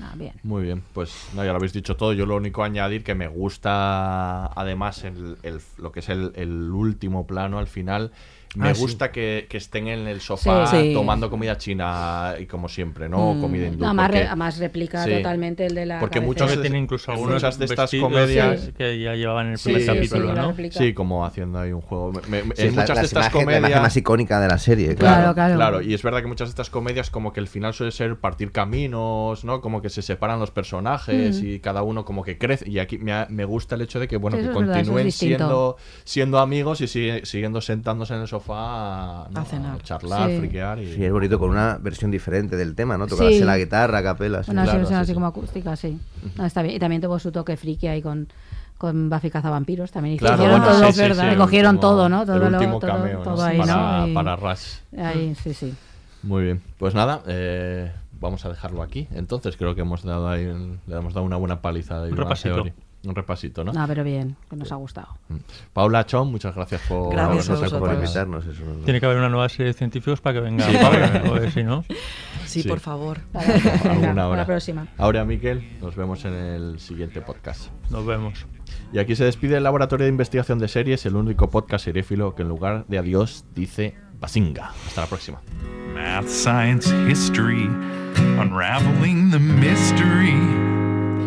Ah. Muy bien, pues no, ya lo habéis dicho todo. Yo lo único a añadir que me gusta además el, el- lo que es el, el último plano al final, Me Ah, gusta que, que estén en el sofá Sí. Sí. tomando comida china y como siempre, ¿no? Mm. Comida hindú. No, más, porque- re- más replica Sí. totalmente el de la Porque cabecera. muchos que de- tiene incluso algunos muchas de estas comedias que ya llevaban en el Sí, primer sí, capítulo, sí, ¿no? Sí, como haciendo ahí un juego. Me- me- Sí, en es la- muchas de las estas imagen- la imagen comedias. más icónica de la serie. Claro, Claro, claro. y es verdad que muchas de estas comedias, como que el final suele ser partir caminos, ¿no? Como que se separan los personajes Mm. y cada uno como que crece. Y aquí me, ha- me gusta el hecho de que, bueno, Sí, que continúen siendo, siendo amigos y siguiendo sentándose en el sofá ¿no? A cenar. charlar, Sí. friquear. Y... Sí, es bonito con una versión diferente del tema, ¿no? Tocarse Sí. la guitarra, a capela. sí. Una Claro, versión sí, así sí. como acústica, sí. No, está bien. Y también tuvo su toque friki ahí con, con Buffy Cazavampiros. También Claro, hicieron bueno, todo, sí, sí, ¿verdad? sí, Le el cogieron último- todo, ¿no? Todo, el lo- último todo, cameo, ¿no? todo ahí, para, ¿no? Para Rush. Ahí, sí, sí. Muy bien. Pues nada, eh, vamos a dejarlo aquí. Entonces creo que hemos dado ahí, le hemos dado una buena paliza de Un repasito. Un repasito, ¿no? No, pero bien, que nos ha gustado. Paula Chon, muchas gracias por, Gracias a por vosotros. invitarnos. Tiene que haber una nueva serie de científicos para que venga. Sí, si no. Sí, Sí. por favor. Alguna hora. la próxima. Ahora, Miquel, nos vemos en el siguiente podcast. Nos vemos. Y aquí se despide el Laboratorio de Investigación de Series, el único podcast seriéfilo que en lugar de adiós dice Basinga. Hasta la próxima. Math, science, history, unraveling the mystery